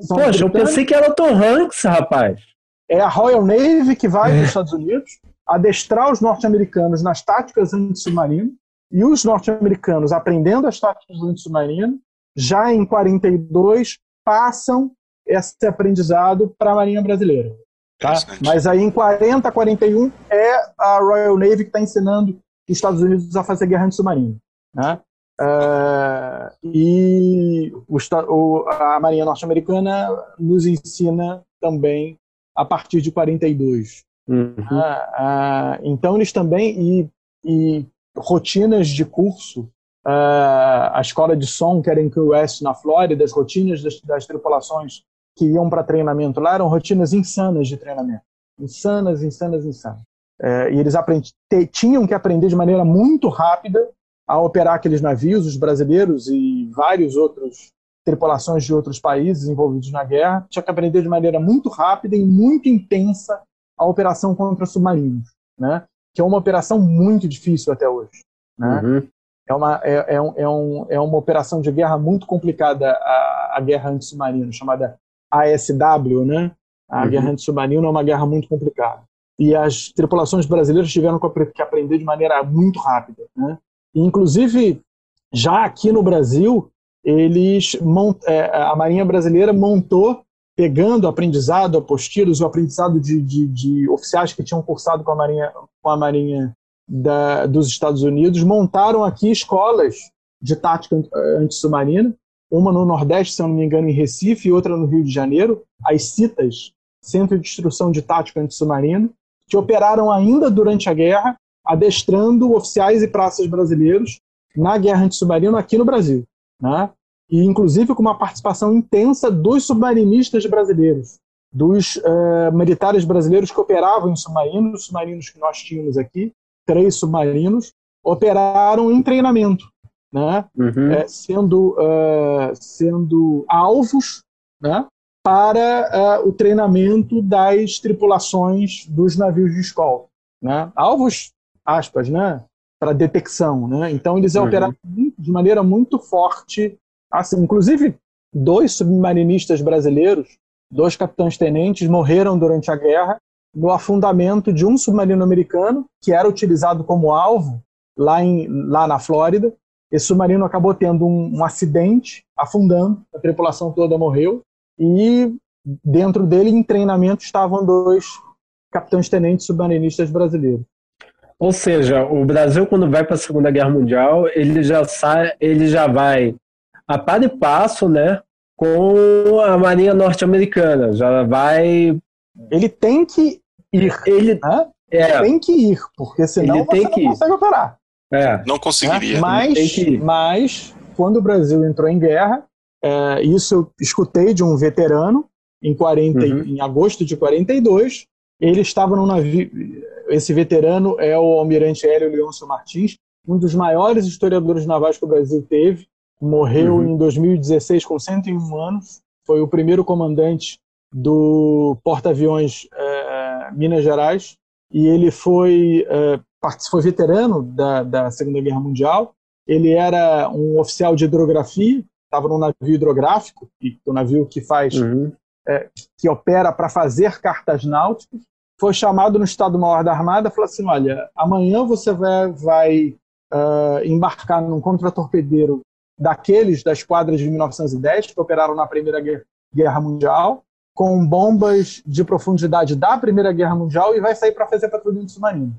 São Poxa, os britânicos. eu pensei que era o Tom Hanks, rapaz é a Royal Navy que vai para os Estados Unidos adestrar os norte-americanos nas táticas antissubmarinas e os norte-americanos, aprendendo as táticas antissubmarinas, já em 42 passam esse aprendizado para a Marinha Brasileira. Tá? Mas aí em 40, 41 é a Royal Navy que está ensinando os Estados Unidos a fazer guerra antissubmarina. Né? Uh, e o, a Marinha norte-americana nos ensina também a partir de 42. Uhum. Ah, ah, então eles também e, e rotinas de curso ah, a escola de som que era em Key West na Flórida as rotinas das, das tripulações que iam para treinamento lá eram rotinas insanas de treinamento insanas insanas insanas é, e eles aprendi, tinham que aprender de maneira muito rápida a operar aqueles navios os brasileiros e vários outros tripulações de outros países envolvidos na guerra, tinha que aprender de maneira muito rápida e muito intensa a operação contra submarinos, né? que é uma operação muito difícil até hoje. Né? Uhum. É, uma, é, é, um, é, um, é uma operação de guerra muito complicada, a, a guerra antissubmarina, chamada ASW, né? A uhum. guerra antissubmarina é uma guerra muito complicada. E as tripulações brasileiras tiveram que aprender de maneira muito rápida. Né? E, inclusive, já aqui no Brasil, eles é, a Marinha Brasileira montou, pegando aprendizado, apostilas, o aprendizado de, de, de, oficiais que tinham cursado com a Marinha, com a Marinha da, dos Estados Unidos, montaram aqui escolas de tática antissubmarina, uma no Nordeste, se eu não me engano, em Recife, e outra no Rio de Janeiro, as CITAS, Centro de Instrução de Tática Antissubmarina, que operaram ainda durante a guerra, adestrando oficiais e praças brasileiros na guerra antissubmarina aqui no Brasil. Né? e inclusive com uma participação intensa dos submarinistas brasileiros, dos uh, militares brasileiros que operavam em submarinos, submarinos que nós tínhamos aqui, três submarinos, operaram em treinamento, né? Uhum. É, sendo, uh, sendo alvos né? para uh, o treinamento das tripulações dos navios de escola. Né? Alvos, aspas, né? para detecção. Né? Então, eles uhum. operaram de maneira muito forte. Assim, inclusive, dois submarinistas brasileiros, dois capitães-tenentes, morreram durante a guerra no afundamento de um submarino americano que era utilizado como alvo lá, em, lá na Flórida. Esse submarino acabou tendo um, um acidente, afundando, a tripulação toda morreu, e dentro dele, em treinamento, estavam dois capitães-tenentes submarinistas brasileiros. Ou seja, o Brasil, quando vai para a Segunda Guerra Mundial, ele já sai, ele já vai a par e passo, né, com a Marinha Norte-Americana. Já vai. Ele tem que ir. Ele né? é, tem que ir, porque senão ele você que não consegue operar. É. Não conseguiria. Né? Mas, mas, quando o Brasil entrou em guerra, é, isso eu escutei de um veterano em, 40, uhum. em agosto de 42. Ele estava num navio. Esse veterano é o almirante Hélio Leôncio Martins, um dos maiores historiadores navais que o Brasil teve. Morreu uhum. em 2016 com 101 anos. Foi o primeiro comandante do porta-aviões é, Minas Gerais e ele foi é, foi veterano da, da Segunda Guerra Mundial. Ele era um oficial de hidrografia, estava num navio hidrográfico, que é um navio que faz, uhum. é, que opera para fazer cartas náuticas. Foi chamado no Estado-Maior da Armada, falou assim: olha, amanhã você vai, vai uh, embarcar num contratorpedeiro daqueles da esquadra de 1910 que operaram na Primeira Guerra Mundial, com bombas de profundidade da Primeira Guerra Mundial e vai sair para fazer patrulhamento submarino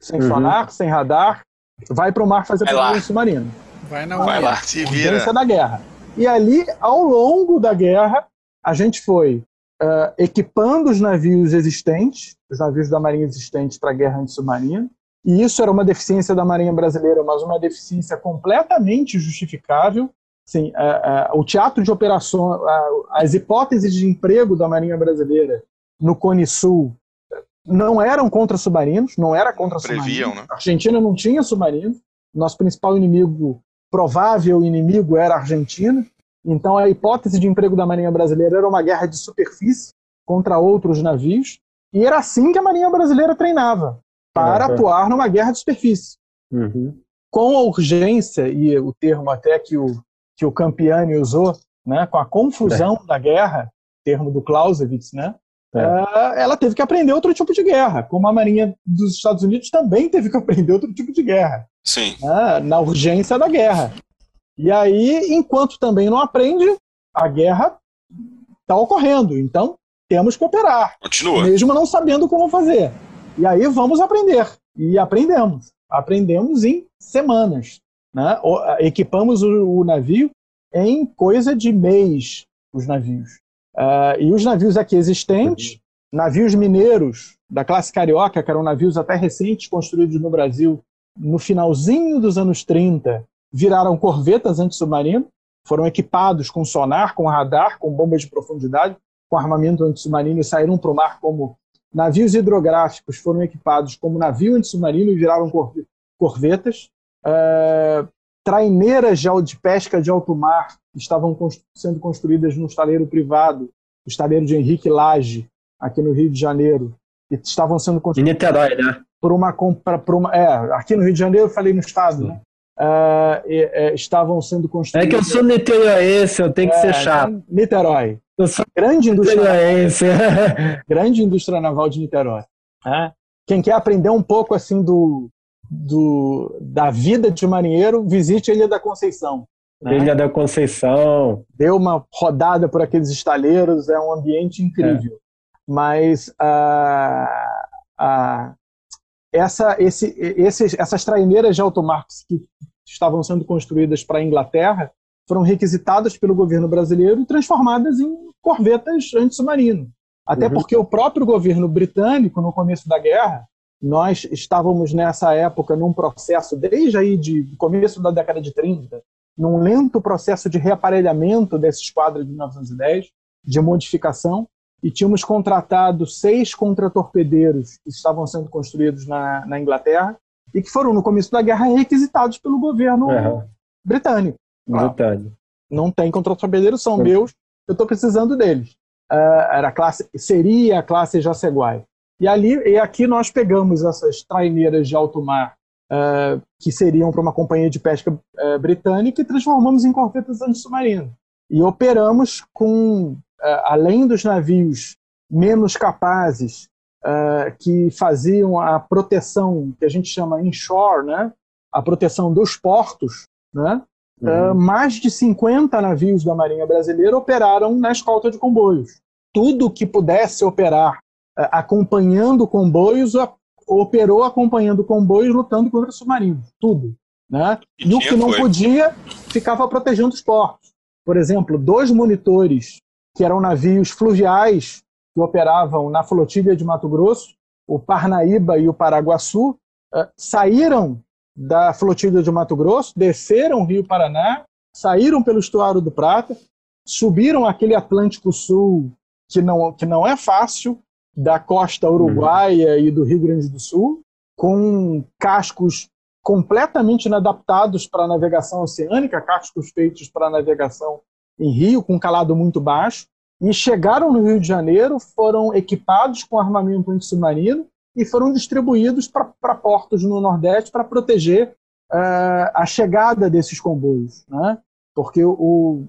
sem uhum. sonar, sem radar, vai para o mar fazer patrulhamento submarino. Vai na Vai lá, se vira. da guerra. E ali, ao longo da guerra, a gente foi uh, equipando os navios existentes, os navios da Marinha existentes para a guerra antissubmarina, e isso era uma deficiência da Marinha Brasileira, mas uma deficiência completamente justificável. Sim, uh, uh, o teatro de operações, as hipóteses de emprego da Marinha Brasileira no Cone Sul não eram contra submarinos, não era contra Previam, submarinos. Né? A Argentina não tinha submarinos. Nosso principal inimigo, provável inimigo, era a Argentina. Então a hipótese de emprego da Marinha Brasileira era uma guerra de superfície contra outros navios. E era assim que a Marinha Brasileira treinava, para uhum. atuar numa guerra de superfície. Uhum. Com a urgência, e o termo até que o, que o Campiani usou, né, com a confusão é. da guerra, termo do Clausewitz, né, é. Ah, ela teve que aprender outro tipo de guerra, como a Marinha dos Estados Unidos também teve que aprender outro tipo de guerra. Sim. Né, na urgência da guerra. E aí, enquanto também não aprende, a guerra está ocorrendo. Então, temos que operar. Continua. Mesmo não sabendo como fazer. E aí vamos aprender. E aprendemos. Aprendemos em semanas. Né? Equipamos o, o navio em coisa de mês, os navios. Uh, e os navios aqui existentes, navios mineiros da classe carioca, que eram navios até recentes construídos no Brasil no finalzinho dos anos 30, viraram corvetas antissubmarino, foram equipados com sonar, com radar, com bombas de profundidade, com armamento antissubmarino e saíram para o mar como navios hidrográficos, foram equipados como navio antissubmarino e viraram corvetas. Uh, traineiras de pesca de alto mar estavam sendo construídas num estaleiro privado, o estaleiro de Henrique Lage, aqui no Rio de Janeiro, e estavam sendo construídas. Em Niterói, né? Por uma compra, por uma, é, aqui no Rio de Janeiro, eu falei no estado, né? Uh, é, estavam sendo construídas. É que eu sou niteroense, eu tenho que é, ser chato. Niterói. Eu sou grande indústria, grande indústria naval de Niterói. É. Quem quer aprender um pouco assim do, do, da vida de marinheiro, visite a Ilha da Conceição. Né? Ilha da Conceição. Deu uma rodada por aqueles estaleiros, é um ambiente incrível. É. Mas uh, uh, essa, esse, esse, essas traineiras de automarcos que estavam sendo construídas para a Inglaterra foram requisitadas pelo governo brasileiro e transformadas em corvetas anti-submarino. Até uhum. porque o próprio governo britânico, no começo da guerra, nós estávamos nessa época num processo, desde aí de começo da década de 30, num lento processo de reaparelhamento dessa esquadra de 1910, de modificação, e tínhamos contratado seis contratorpedeiros que estavam sendo construídos na, na Inglaterra e que foram, no começo da guerra, requisitados pelo governo britânico. Britânico. Não tem contratorpedeiros, são meus, eu estou precisando deles. Uh, era a classe, seria a classe Jaceguai. E ali e aqui nós pegamos essas traineiras de alto mar uh, que seriam para uma companhia de pesca uh, britânica e transformamos em corvetas antissubmarinas. E operamos com, além dos navios menos capazes que faziam a proteção que a gente chama inshore, né? a proteção dos portos, né? Uhum. mais de 50 navios da Marinha Brasileira operaram na escolta de comboios. Tudo que pudesse operar acompanhando comboios, operou acompanhando comboios, lutando contra submarinos, tudo. Né? E, o que não foi. podia, ficava protegendo os portos. Por exemplo, dois monitores, que eram navios fluviais que operavam na flotilha de Mato Grosso, o Parnaíba e o Paraguaçu, saíram da flotilha de Mato Grosso, desceram o Rio Paraná, saíram pelo estuário do Prata, subiram aquele Atlântico Sul que não, que não é fácil, da costa uruguaia uhum. e do Rio Grande do Sul, com cascos completamente inadaptados para navegação oceânica, cascos feitos para navegação em rio, com calado muito baixo, e chegaram no Rio de Janeiro, foram equipados com armamento antissubmarino e foram distribuídos para portos no Nordeste para proteger uh, a chegada desses comboios. Né? Porque o,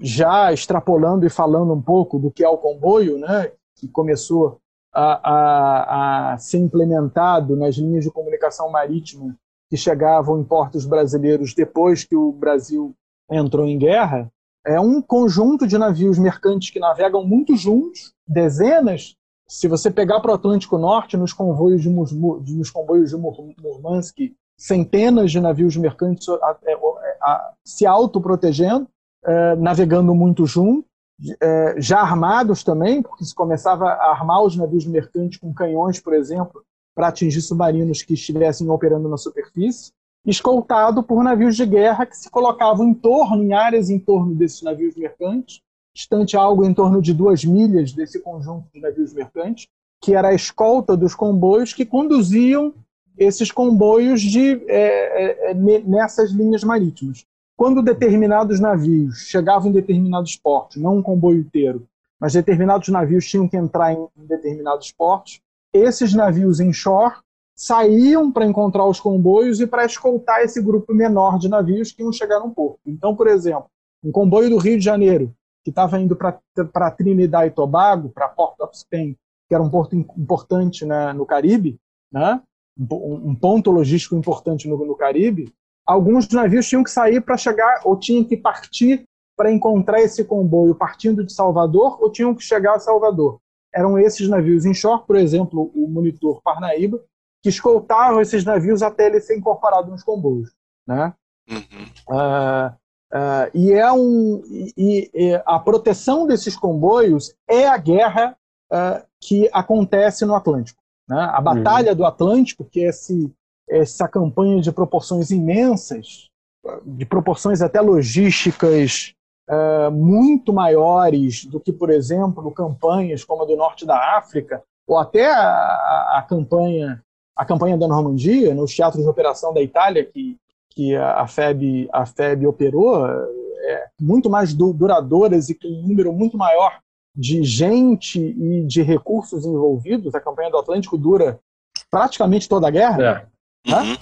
já extrapolando e falando um pouco do que é o comboio, né, que começou a, a, a ser implementado nas linhas de comunicação marítima que chegavam em portos brasileiros depois que o Brasil entrou em guerra, é um conjunto de navios mercantes que navegam muito juntos, dezenas. Se você pegar para o Atlântico Norte, nos convoios de, nos comboios de Murmansk, centenas de navios mercantes é, se autoprotegendo, é, navegando muito junto é, já armados também, porque se começava a armar os navios mercantes com canhões, por exemplo, para atingir submarinos que estivessem operando na superfície, escoltado por navios de guerra que se colocavam em torno, em áreas em torno desses navios mercantes, distante algo em torno de duas milhas desse conjunto de navios mercantes, que era a escolta dos comboios que conduziam esses comboios de, é, é, nessas linhas marítimas. Quando determinados navios chegavam em determinados portos, não um comboio inteiro, mas determinados navios tinham que entrar em determinados portos, esses navios em shore saíam para encontrar os comboios e para escoltar esse grupo menor de navios que iam chegar no porto. Então, por exemplo, um comboio do Rio de Janeiro, que estava indo para Trinidad e Tobago, para Port of Spain, que era um porto importante né, no Caribe, né, um, um, ponto logístico importante no, no Caribe, alguns navios tinham que sair para chegar, ou tinham que partir para encontrar esse comboio partindo de Salvador, ou tinham que chegar a Salvador. Eram esses navios em shore, por exemplo, o monitor Parnaíba, que escoltavam esses navios até ele ser incorporado nos comboios. Né? Uhum. Uh, uh, e, é um, e, e, a proteção desses comboios é a guerra uh, que acontece no Atlântico. Né? A Batalha uhum. do Atlântico, que é esse essa campanha de proporções imensas, de proporções até logísticas uh, muito maiores do que, por exemplo, campanhas como a do norte da África, ou até a, a campanha a campanha da Normandia, nos teatros de operação da Itália, que, que a, FEB, a FEB operou, é, muito mais duradouras e com um número muito maior de gente e de recursos envolvidos. A campanha do Atlântico dura praticamente toda a guerra. É. Uhum.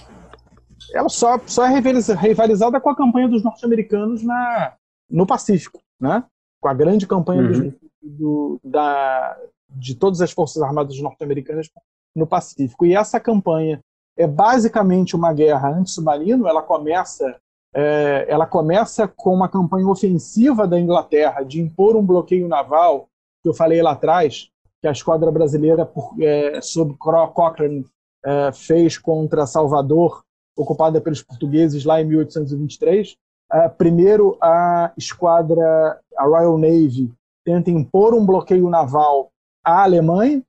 Ela só, só é rivalizada com a campanha dos norte-americanos na, no Pacífico, né? com a grande campanha uhum. do, da, de todas as forças armadas norte-americanas no Pacífico. E essa campanha é basicamente uma guerra anti-submarino. Ela começa, é, ela começa com uma campanha ofensiva da Inglaterra de impor um bloqueio naval, que eu falei lá atrás, que a esquadra brasileira, por, é, sob Cochrane, é, fez contra Salvador, ocupada pelos portugueses lá em 1823. É, primeiro, a esquadra, a Royal Navy, tenta impor um bloqueio naval à Alemanha,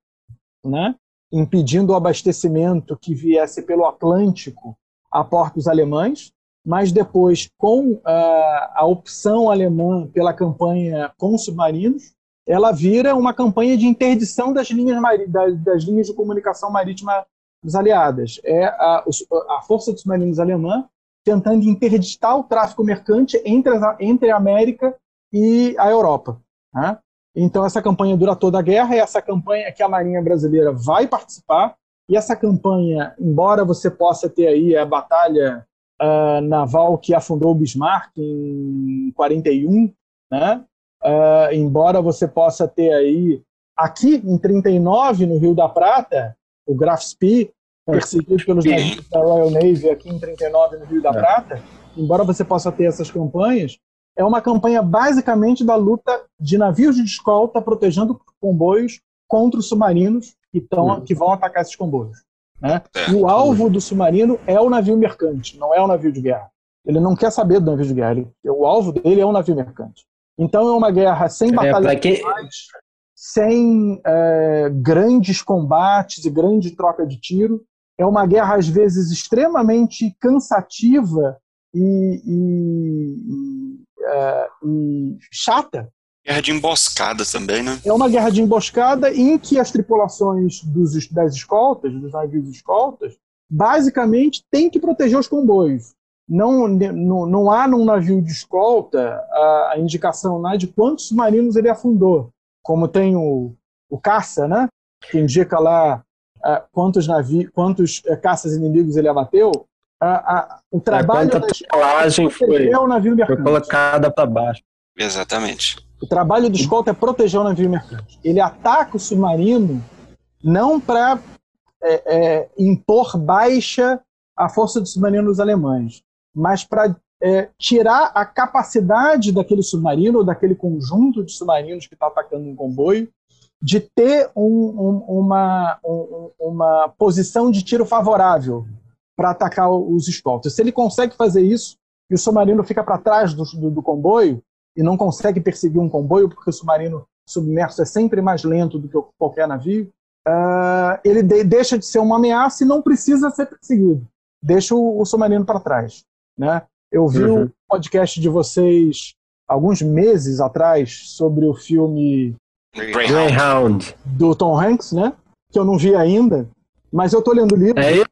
né, impedindo o abastecimento que viesse pelo Atlântico a portos alemães. mas depois, com a, a opção alemã pela campanha com submarinos, ela vira uma campanha de interdição das linhas, das, das linhas de comunicação marítima dos aliadas. É a, a Força dos Submarinos alemã tentando interditar o tráfico mercante entre a, entre a América e a Europa. Né? Então, essa campanha dura toda a guerra, e essa campanha que a Marinha Brasileira vai participar, e essa campanha, embora você possa ter aí a batalha uh, naval que afundou o Bismarck em 41, né? Uh, embora você possa ter aí, aqui em 39, no Rio da Prata, o Graf Spee, perseguido pelos navios da Royal Navy aqui em 39, no Rio da é. Prata, embora você possa ter essas campanhas, é uma campanha basicamente da luta de navios de escolta protegendo comboios contra os submarinos que, tão, uhum. que vão atacar esses comboios. Né? É. O alvo do submarino é o navio mercante, não é o navio de guerra. Ele não quer saber do navio de guerra. Ele, o alvo dele é o navio mercante. Então é uma guerra sem é, batalhas, que... sem é, grandes combates e grande troca de tiro. É uma guerra às vezes extremamente cansativa e, e, é, e chata, Guerra de emboscada também, né? É uma guerra de emboscada em que as tripulações dos, das escoltas, dos navios escoltas, basicamente têm que proteger os comboios. Não, não, não há num navio de escolta a, a indicação né, de quantos submarinos ele afundou. Como tem o, o caça, né? Que indica lá uh, quantos, navios, quantos uh, caças inimigos ele abateu. Uh, o trabalho é, da escolta foi, o navio foi colocada para baixo. Exatamente. O trabalho do escolta é proteger o navio mercante. Ele ataca o submarino não para é, é, impor baixa à força dos submarinos alemães, mas para é, tirar a capacidade daquele submarino ou daquele conjunto de submarinos que está atacando um comboio de ter um, um, uma, um, uma posição de tiro favorável para atacar os escoltas. Se ele consegue fazer isso e o submarino fica para trás do, do, do comboio, e não consegue perseguir um comboio porque o submarino submerso é sempre mais lento do que qualquer navio, uh, ele de deixa de ser uma ameaça e não precisa ser perseguido. Deixa o, o submarino para trás. Né? Eu vi uhum. um podcast de vocês alguns meses atrás sobre o filme Greyhound do Tom Hanks, né? Que eu não vi ainda, mas eu estou lendo o livro. É,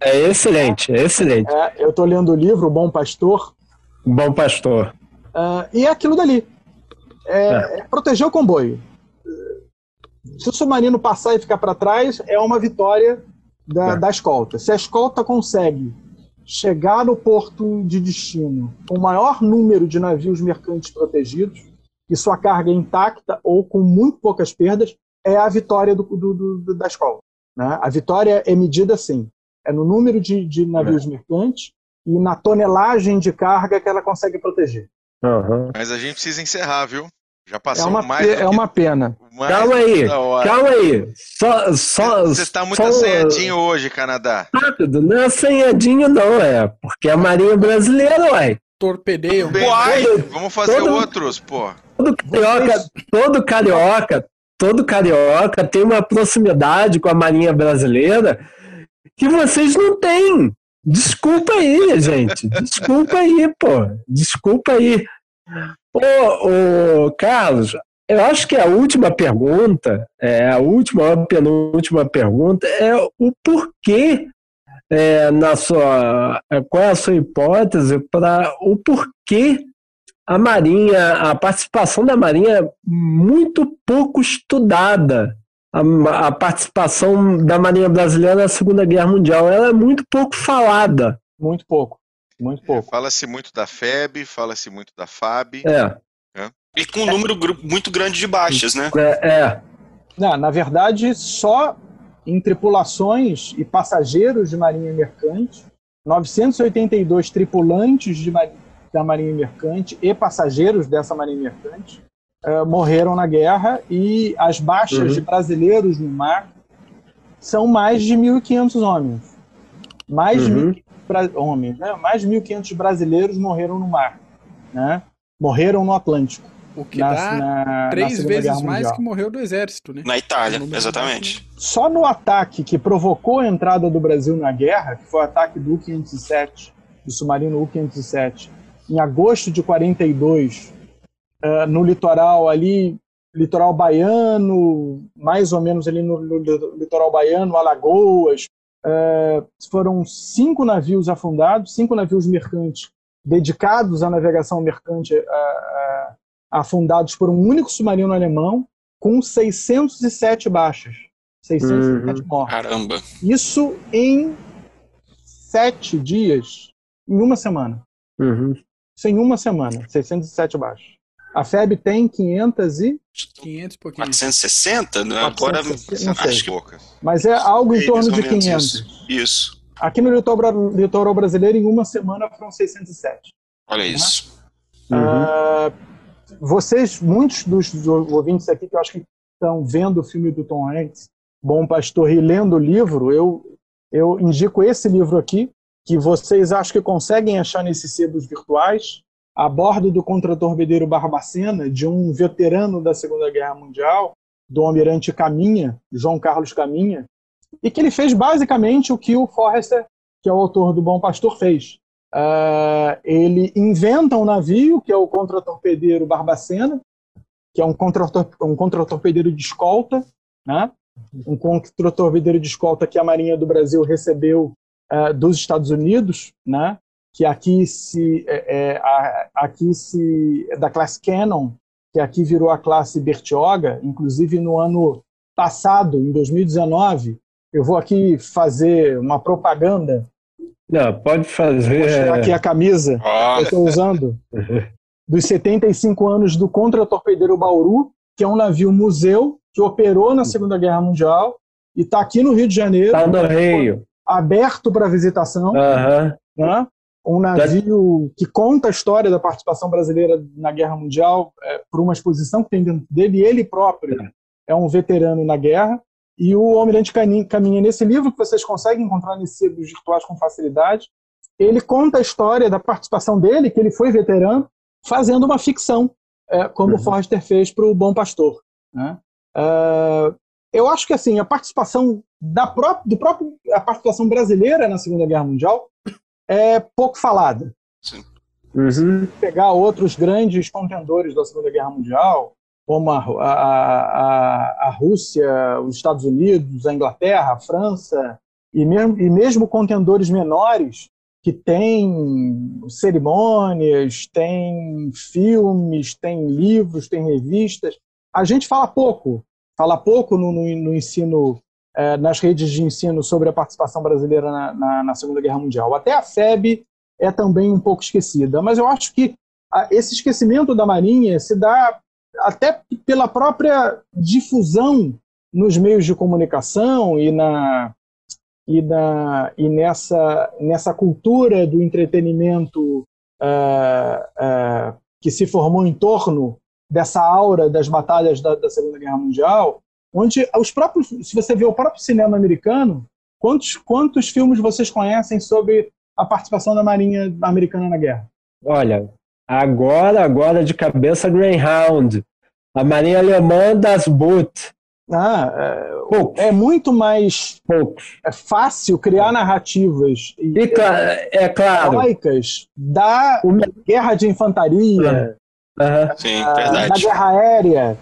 é excelente, é excelente. É, eu estou lendo o livro O Bom Pastor. Bom Pastor. Uh, e é aquilo dali. É, é. é, proteger o comboio. Se o submarino passar e ficar para trás, é uma vitória da, é. da escolta. Se a escolta consegue chegar no porto de destino com o maior número de navios mercantes protegidos e sua carga intacta ou com muito poucas perdas, é a vitória do, do, do, da escolta. Né? A vitória é medida assim: é no número de, de navios é. mercantes e na tonelagem de carga que ela consegue proteger. Uhum. Mas a gente precisa encerrar, viu? Já passou é uma, mais. É uma pena. calma aí, calma aí. Só, só, Você está muito só... assanhadinho hoje, Canadá. Rápido, não é assanhadinho, não, é. Porque a Marinha Brasileira, uai. Torpedeio. Uai, vamos fazer todo, outros, pô. Todo carioca, todo carioca, todo carioca tem uma proximidade com a Marinha Brasileira que vocês não têm. Desculpa aí, gente. Desculpa aí, pô. Desculpa aí. Ô, ô, Carlos, eu acho que a última pergunta, é, a última, a penúltima pergunta é o porquê, é, na sua, qual é a sua hipótese para o porquê a Marinha, a participação da Marinha é muito pouco estudada a, a, participação da Marinha Brasileira na Segunda Guerra Mundial. Ela é muito pouco falada. Muito pouco. Muito pouco. Fala-se muito da FEB, fala-se muito da FAB. É. é. E com um número muito grande de baixas, né? É. é. Não, na verdade, só em tripulações e passageiros de Marinha Mercante, 982 tripulantes de, da Marinha Mercante e passageiros dessa Marinha Mercante uh, morreram na guerra e as baixas uhum. de brasileiros no mar são mais de 1.500 homens. Mais uhum. de homens, né? Mais de 1.500 brasileiros morreram no mar, né? Morreram no Atlântico. O que na, dá na, três na vezes mais que morreu do exército, né? Na Itália, exatamente. Só no ataque que provocou a entrada do Brasil na guerra, que foi o ataque do 507 do submarino U-507, em agosto de 42, uh, no litoral ali, litoral baiano, mais ou menos ali no, no litoral baiano, Alagoas. Uh, foram cinco navios afundados, cinco navios mercantes dedicados à navegação mercante uh, afundados por um único submarino alemão, com 607 baixas. 607 uhum. mortes. Caramba! Isso em sete dias, em uma semana. Uhum. Isso em uma semana, 607 baixas. A FEB tem 500 e... 500 pouquinho. 460? Né? Agora, acho que... Mas é algo em torno de 500. Isso. isso. Aqui no litoral, litoral brasileiro, em uma semana, foram 607. Olha né? isso. Uhum. Uh, vocês, muitos dos ouvintes aqui que eu acho que estão vendo o filme do Tom Hanks, Bom Pastor, e lendo o livro, eu, eu indico esse livro aqui, que vocês acham que conseguem achar nesses sebos virtuais, a bordo do contratorpedeiro Barbacena, de um veterano da Segunda Guerra Mundial, do almirante Caminha, João Carlos Caminha, e que ele fez basicamente o que o Forrester, que é o autor do Bom Pastor, fez. Uh, ele inventa um navio, que é o contratorpedeiro Barbacena, que é um contratorpedeiro um de escolta, né? um contratorpedeiro de escolta que a Marinha do Brasil recebeu uh, dos Estados Unidos, né? Que aqui se é, é, aqui se é da classe Cannon, que aqui virou a classe Bertioga, inclusive no ano passado, em 2019, eu vou aqui fazer uma propaganda. Não, pode fazer. Vou mostrar aqui a camisa ah. que eu estou usando. dos 75 anos do contra-torpedeiro Bauru, que é um navio museu que operou na Segunda Guerra Mundial e está aqui no Rio de Janeiro. Está no Rio. Aberto para visitação. Uhum. Né? Um navio que conta a história da participação brasileira na Guerra Mundial é, por uma exposição que tem dentro dele. E ele próprio é um veterano na guerra. E o Almirante Caminha, nesse livro, que vocês conseguem encontrar nesses livros virtuais com facilidade, ele conta a história da participação dele, que ele foi veterano, fazendo uma ficção, é, como uhum. o Forrester fez para o Bom Pastor. Né? Uh, eu acho que assim a participação da própria, do próprio a participação brasileira na Segunda Guerra Mundial é pouco falada. Sim. Uhum. Pegar outros grandes contendores da Segunda Guerra Mundial, como a, a, a, a Rússia, os Estados Unidos, a Inglaterra, a França, e mesmo, e mesmo contendores menores que têm cerimônias, têm filmes, têm livros, têm revistas. A gente fala pouco, fala pouco no, no, no ensino, é, nas redes de ensino sobre a participação brasileira na, na, na, Segunda Guerra Mundial. Até a FEB é também um pouco esquecida, mas eu acho que a, esse esquecimento da Marinha se dá até pela própria difusão nos meios de comunicação e na e, na, e nessa, nessa cultura do entretenimento uh, uh, que se formou em torno dessa aura das batalhas da, da, Segunda Guerra Mundial, onde os próprios, se você vê o próprio cinema americano, quantos, quantos filmes vocês conhecem sobre a participação da Marinha americana na guerra? Olha, agora, agora de cabeça Greyhound, a Marinha Alemã das Boot. Ah, é, é, muito mais Poucos. É fácil criar narrativas e, é, claro da guerra de infantaria, Uhum. Sim, verdade. Da guerra aérea,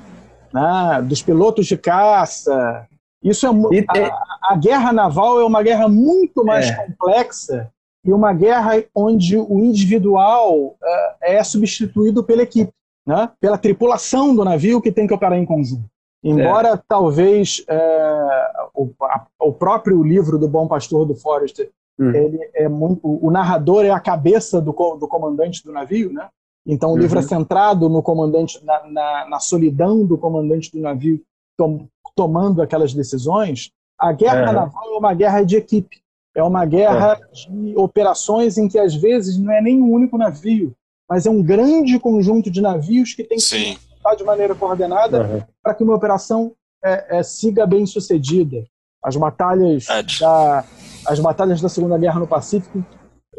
né, dos pilotos de caça. Isso é a, a, guerra naval é uma guerra muito mais é. complexa e uma guerra onde o individual uh, é substituído pela equipe, né, pela tripulação do navio que tem que operar em conjunto. Embora é. talvez uh, o, a, o, próprio livro do Bom Pastor do Forrester, hum. ele é muito, o narrador é a cabeça do, do comandante do navio, né? Então, o uhum. livro é centrado no comandante, na, na, na, solidão do comandante do navio tom, tomando aquelas decisões. A guerra é. naval é uma guerra de equipe, é uma guerra é. de operações em que às vezes não é nem um único navio, mas é um grande conjunto de navios que tem que Sim. estar de maneira coordenada uhum. para que uma operação é, é, siga bem sucedida. As batalhas, da, as batalhas da Segunda Guerra no Pacífico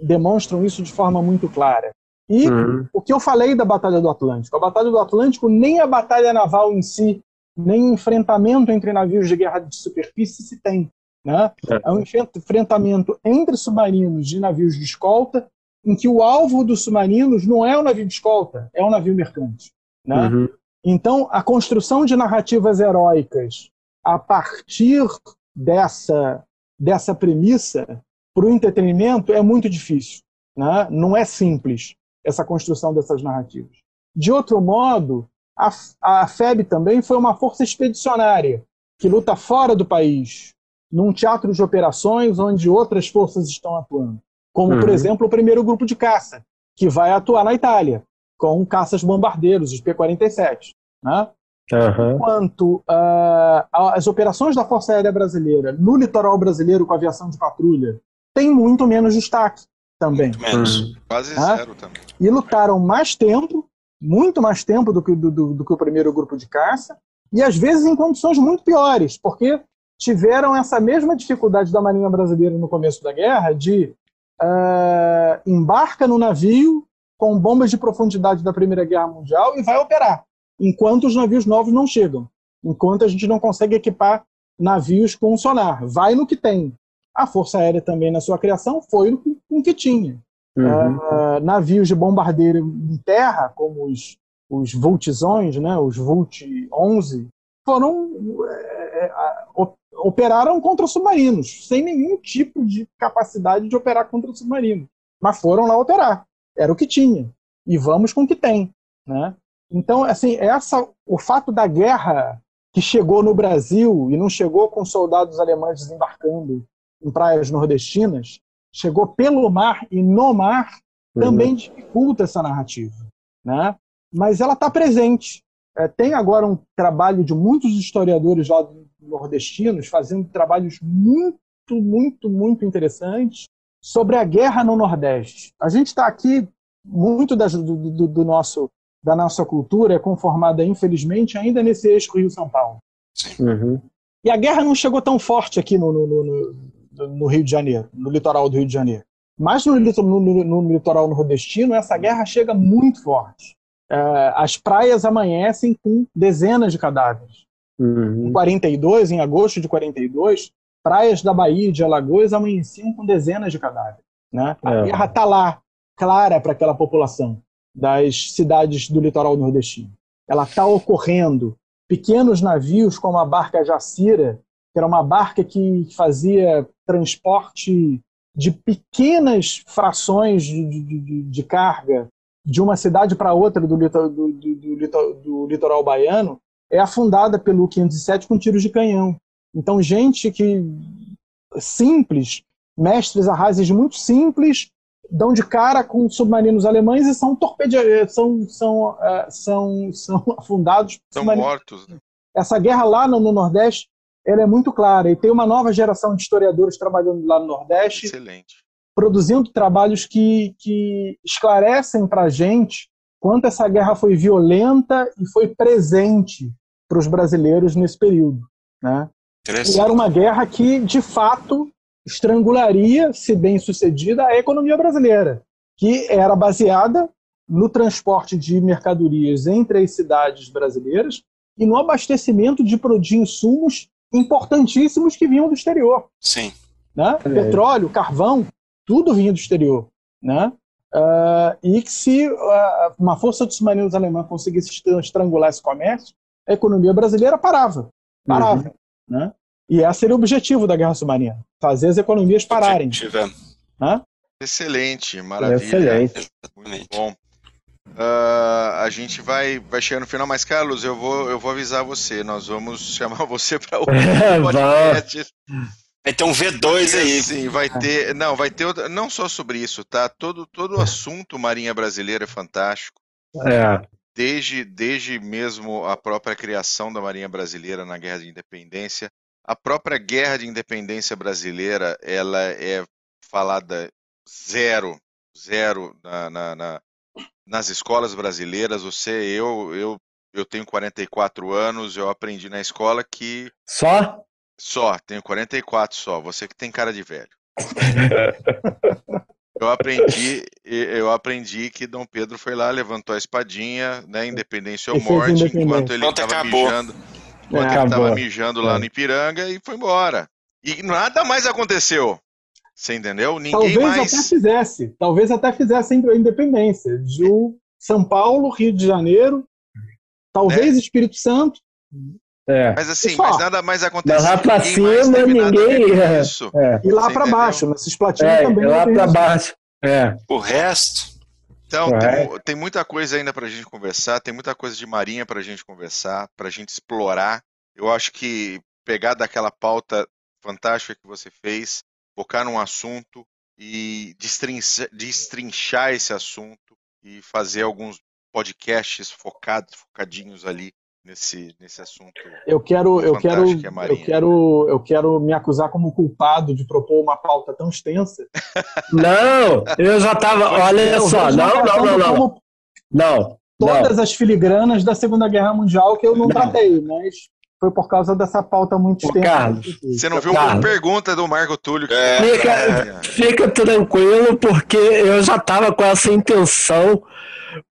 demonstram isso de forma muito clara. E uhum. o que eu falei da Batalha do Atlântico? A Batalha do Atlântico, nem a batalha naval em si, nem enfrentamento entre navios de guerra de superfície se tem. Né? É. é um enfrentamento entre submarinos e navios de escolta, em que o alvo dos submarinos não é o navio de escolta, é o navio mercante. Né? Uhum. Então, a construção de narrativas heróicas a partir dessa, dessa premissa para o entretenimento é muito difícil. Né? Não é simples essa construção dessas narrativas. De outro modo, a, a FEB também foi uma força expedicionária que luta fora do país, num teatro de operações onde outras forças estão atuando. Como, uhum. por exemplo, o primeiro grupo de caça, que vai atuar na Itália, com caças bombardeiros, os P-47. Né? Uhum. Enquanto uh, as operações da Força Aérea Brasileira no litoral brasileiro com aviação de patrulha têm muito menos destaque também. Muito menos, uhum. quase né? zero também. E lutaram mais tempo, muito mais tempo do que, do, do, do que o primeiro grupo de caça, e às vezes em condições muito piores, porque tiveram essa mesma dificuldade da Marinha Brasileira no começo da guerra de uh, embarca no navio com bombas de profundidade da Primeira Guerra Mundial e vai operar, enquanto os navios novos não chegam, enquanto a gente não consegue equipar navios com sonar. Vai no que tem. A Força Aérea também, na sua criação, foi com o que tinha. Uhum. Uh, navios de bombardeiro em terra, como os, os Vultizões, né, os Vult 11, foram é, é, operaram contra submarinos, sem nenhum tipo de capacidade de operar contra submarinos. Mas foram lá operar. Era o que tinha. E vamos com o que tem. Né? Então, assim, essa, o fato da guerra que chegou no Brasil e não chegou com soldados alemães desembarcando em praias nordestinas, chegou pelo mar e no mar, uhum. também dificulta essa narrativa. Né? Mas ela está presente. É, tem agora um trabalho de muitos historiadores lá nordestinos fazendo trabalhos muito, muito, muito interessantes sobre a guerra no Nordeste. A gente está aqui, muito das, do, do, do, nosso, da nossa cultura é conformada, infelizmente, ainda nesse eixo Rio-São Paulo. Uhum. E a guerra não chegou tão forte aqui no, no, no, no, Rio de Janeiro, no litoral do Rio de Janeiro. Mas no, no litoral nordestino, essa guerra chega muito forte. É, as praias amanhecem com dezenas de cadáveres. Uhum. Em 42, em agosto de 42, praias da Bahia e de Alagoas amanheciam com dezenas de cadáveres. Né? A é. guerra está lá, clara para aquela população das cidades do litoral nordestino. Ela está ocorrendo. Pequenos navios, como a barca Jacira, que era uma barca que fazia transporte de pequenas frações de, de, de, carga de uma cidade para outra do, do, do, do, litoral baiano, é afundada pelo 507 com tiros de canhão. Então, gente que simples, mestres arrases muito simples, dão de cara com submarinos alemães e são torpedeados, são, são, uh, são, são afundados. São mortos. Né? Essa guerra lá no, no, Nordeste ela é muito clara e tem uma nova geração de historiadores trabalhando lá no Nordeste. Excelente. Produzindo trabalhos que, que esclarecem para a gente quanto essa guerra foi violenta e foi presente para os brasileiros nesse período. Né? E era uma guerra que, de fato, estrangularia, se bem sucedida, a economia brasileira, que era baseada no transporte de mercadorias entre as cidades brasileiras e no abastecimento de, insumos importantíssimos que vinham do exterior. Sim. Né? É. Petróleo, carvão, tudo vinha do exterior. Né? Uh, e que se uh, uma força de submarinos alemã conseguisse estrangular esse comércio, a economia brasileira parava. Parava. Uhum. Né? E esse era o objetivo da guerra submarina: fazer as economias pararem. Né? Excelente, maravilha. Excelente. Muito bom. Uh, a gente vai, vai chegar no final, mas Carlos, eu vou, eu vou avisar você. Nós vamos chamar você para o podcast. Vai ter um V2 aí. Sim, vai ter. Não, vai ter. Não só sobre isso, tá? Todo, todo o assunto Marinha Brasileira é fantástico. É desde, desde mesmo a própria criação da Marinha Brasileira na Guerra de Independência. A própria Guerra de Independência brasileira ela é falada zero, zero na, na, na, nas escolas brasileiras. Você, eu, eu, eu tenho 44 anos, eu aprendi na escola que. Só? Só, tenho 44 só. Você que tem cara de velho. Eu aprendi, eu aprendi que Dom Pedro foi lá, levantou a espadinha, né? Independência ou morte, enquanto ele estava mijando, enquanto é, ele estava mijando lá é. no Ipiranga e foi embora. E nada mais aconteceu. Você entendeu? Ninguém Talvez mais. até fizesse. Talvez até fizesse a independência. De um São Paulo, Rio de Janeiro, talvez Espírito Santo. É. Mas assim, mas nada mais aconteceu. Mas lá pra Ninguém mais cima, a ninguém- é. Isso. É, E lá para baixo, na Cisplatina é, também. lá tem pra isso. baixo. É. O resto, Então, tem, tem muita coisa ainda pra gente conversar, tem muita coisa de marinha pra gente conversar, pra gente explorar. Eu acho que pegar daquela pauta fantástica que você fez, focar num assunto e destrincha- destrinchar esse assunto e fazer alguns podcasts focados, focadinhos ali nesse, nesse assunto. Eu quero, eu quero, que é eu quero, eu quero me acusar como culpado de propor uma pauta tão extensa. Não, eu já tava. Olha Eu só, não, não, não, não. como Não. não. Todas as filigranas da Segunda Guerra Mundial que eu não tratei, mas foi por causa dessa pauta muito extensa. Carlos, Você não viu uma Carlos. pergunta do Marco Túlio? que- É, Fica, fica tranquilo, porque eu já estava com essa intenção.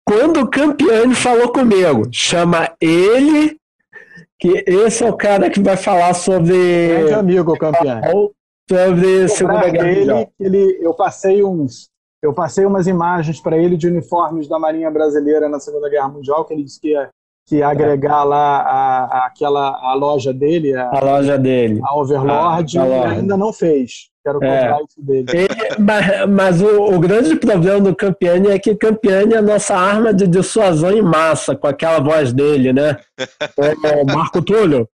Quando o Campione falou comigo, chama ele, que esse é o cara que vai falar sobre, Grande amigo, campeão. sobre Segunda Guerra ele, eu passei uns, eu passei umas imagens para ele de uniformes da Marinha Brasileira na Segunda Guerra Mundial, que ele disse que ia, que agregar lá a, a- aquela a loja dele, a, A loja dele. a Overlord, Ah, a Overlord. ainda não fez. Quero É. cobrar isso dele. Ele- mas mas o, o grande problema do Campione é que Campione é a nossa arma de dissuasão em massa, com aquela voz dele, né? Ô, Marco Túlio,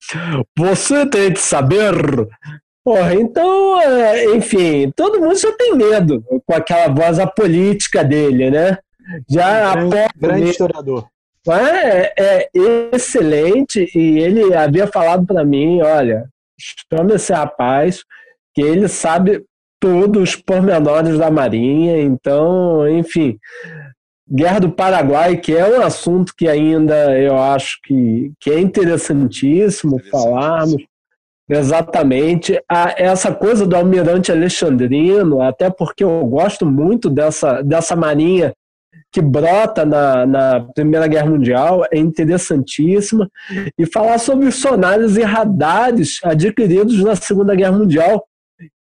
você tem que saber. Porra, então, é, enfim, todo mundo já tem medo com aquela voz apolítica dele, né? Já grande, grande historiador. É, é excelente e ele havia falado para mim, olha, chama esse rapaz que ele sabe todos os pormenores da Marinha, então, enfim, Guerra do Paraguai, que é um assunto que ainda eu acho que, que é interessantíssimo falarmos, Exatamente. A, essa coisa do almirante alexandrino, até porque eu gosto muito dessa, dessa marinha que brota na, na Primeira Guerra Mundial, é interessantíssima. E falar sobre os sonários e radares adquiridos na Segunda Guerra Mundial,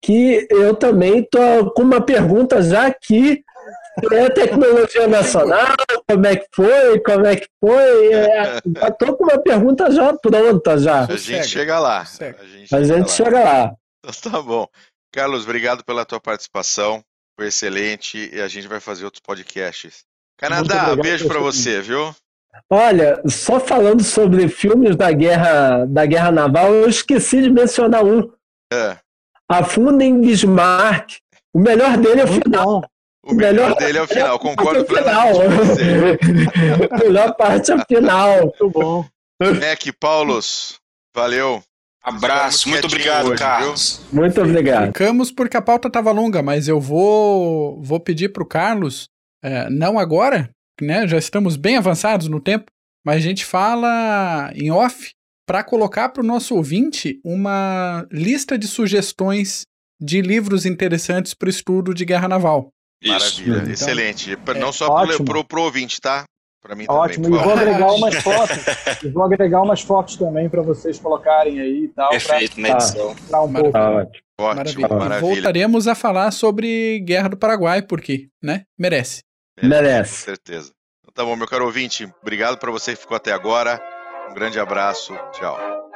que eu também estou com uma pergunta já aqui. É tecnologia nacional, como é que foi, como é que foi? É, já tô com uma pergunta já pronta já. A gente chega lá. A gente A chega gente lá. chega lá. Então tá bom. Carlos, obrigado pela tua participação. Foi excelente e a gente vai fazer outros podcasts. Canadá, beijo seu você, viu? Olha, só falando sobre filmes da guerra, da guerra naval, eu esqueci de mencionar um. É. Afunda em Bismarck. O melhor dele é o final. O melhor Melhor- dele é o final, concordo É o final. plenamente com você. A melhor parte é o final. Muito bom. Mac, Paulos, valeu. Abraço, Ficamos muito obrigado, hoje, Carlos. Muito obrigado. Ficamos porque a pauta estava longa, mas eu vou vou pedir para o Carlos, é, não agora, né? Já estamos bem avançados no tempo, mas a gente fala em off para colocar para o nosso ouvinte uma lista de sugestões de livros interessantes para o estudo de guerra naval. Isso. Maravilha, Então, excelente. É, Não só pro, ótimo. pro, pro ouvinte, tá? Pra mim Ótimo. também. E vou agregar umas fotos. e vou agregar umas fotos também para vocês colocarem aí e tal, para Perfeito na Tá. edição. mostrar um Maravilha. pouco. Tá ótimo. Ótimo, Maravilha. maravilha. E voltaremos a falar sobre Guerra do Paraguai, porque, né? Merece. Com Merece. certeza. Então tá bom, meu caro ouvinte. Obrigado pra você que ficou até agora. Um grande abraço. Tchau.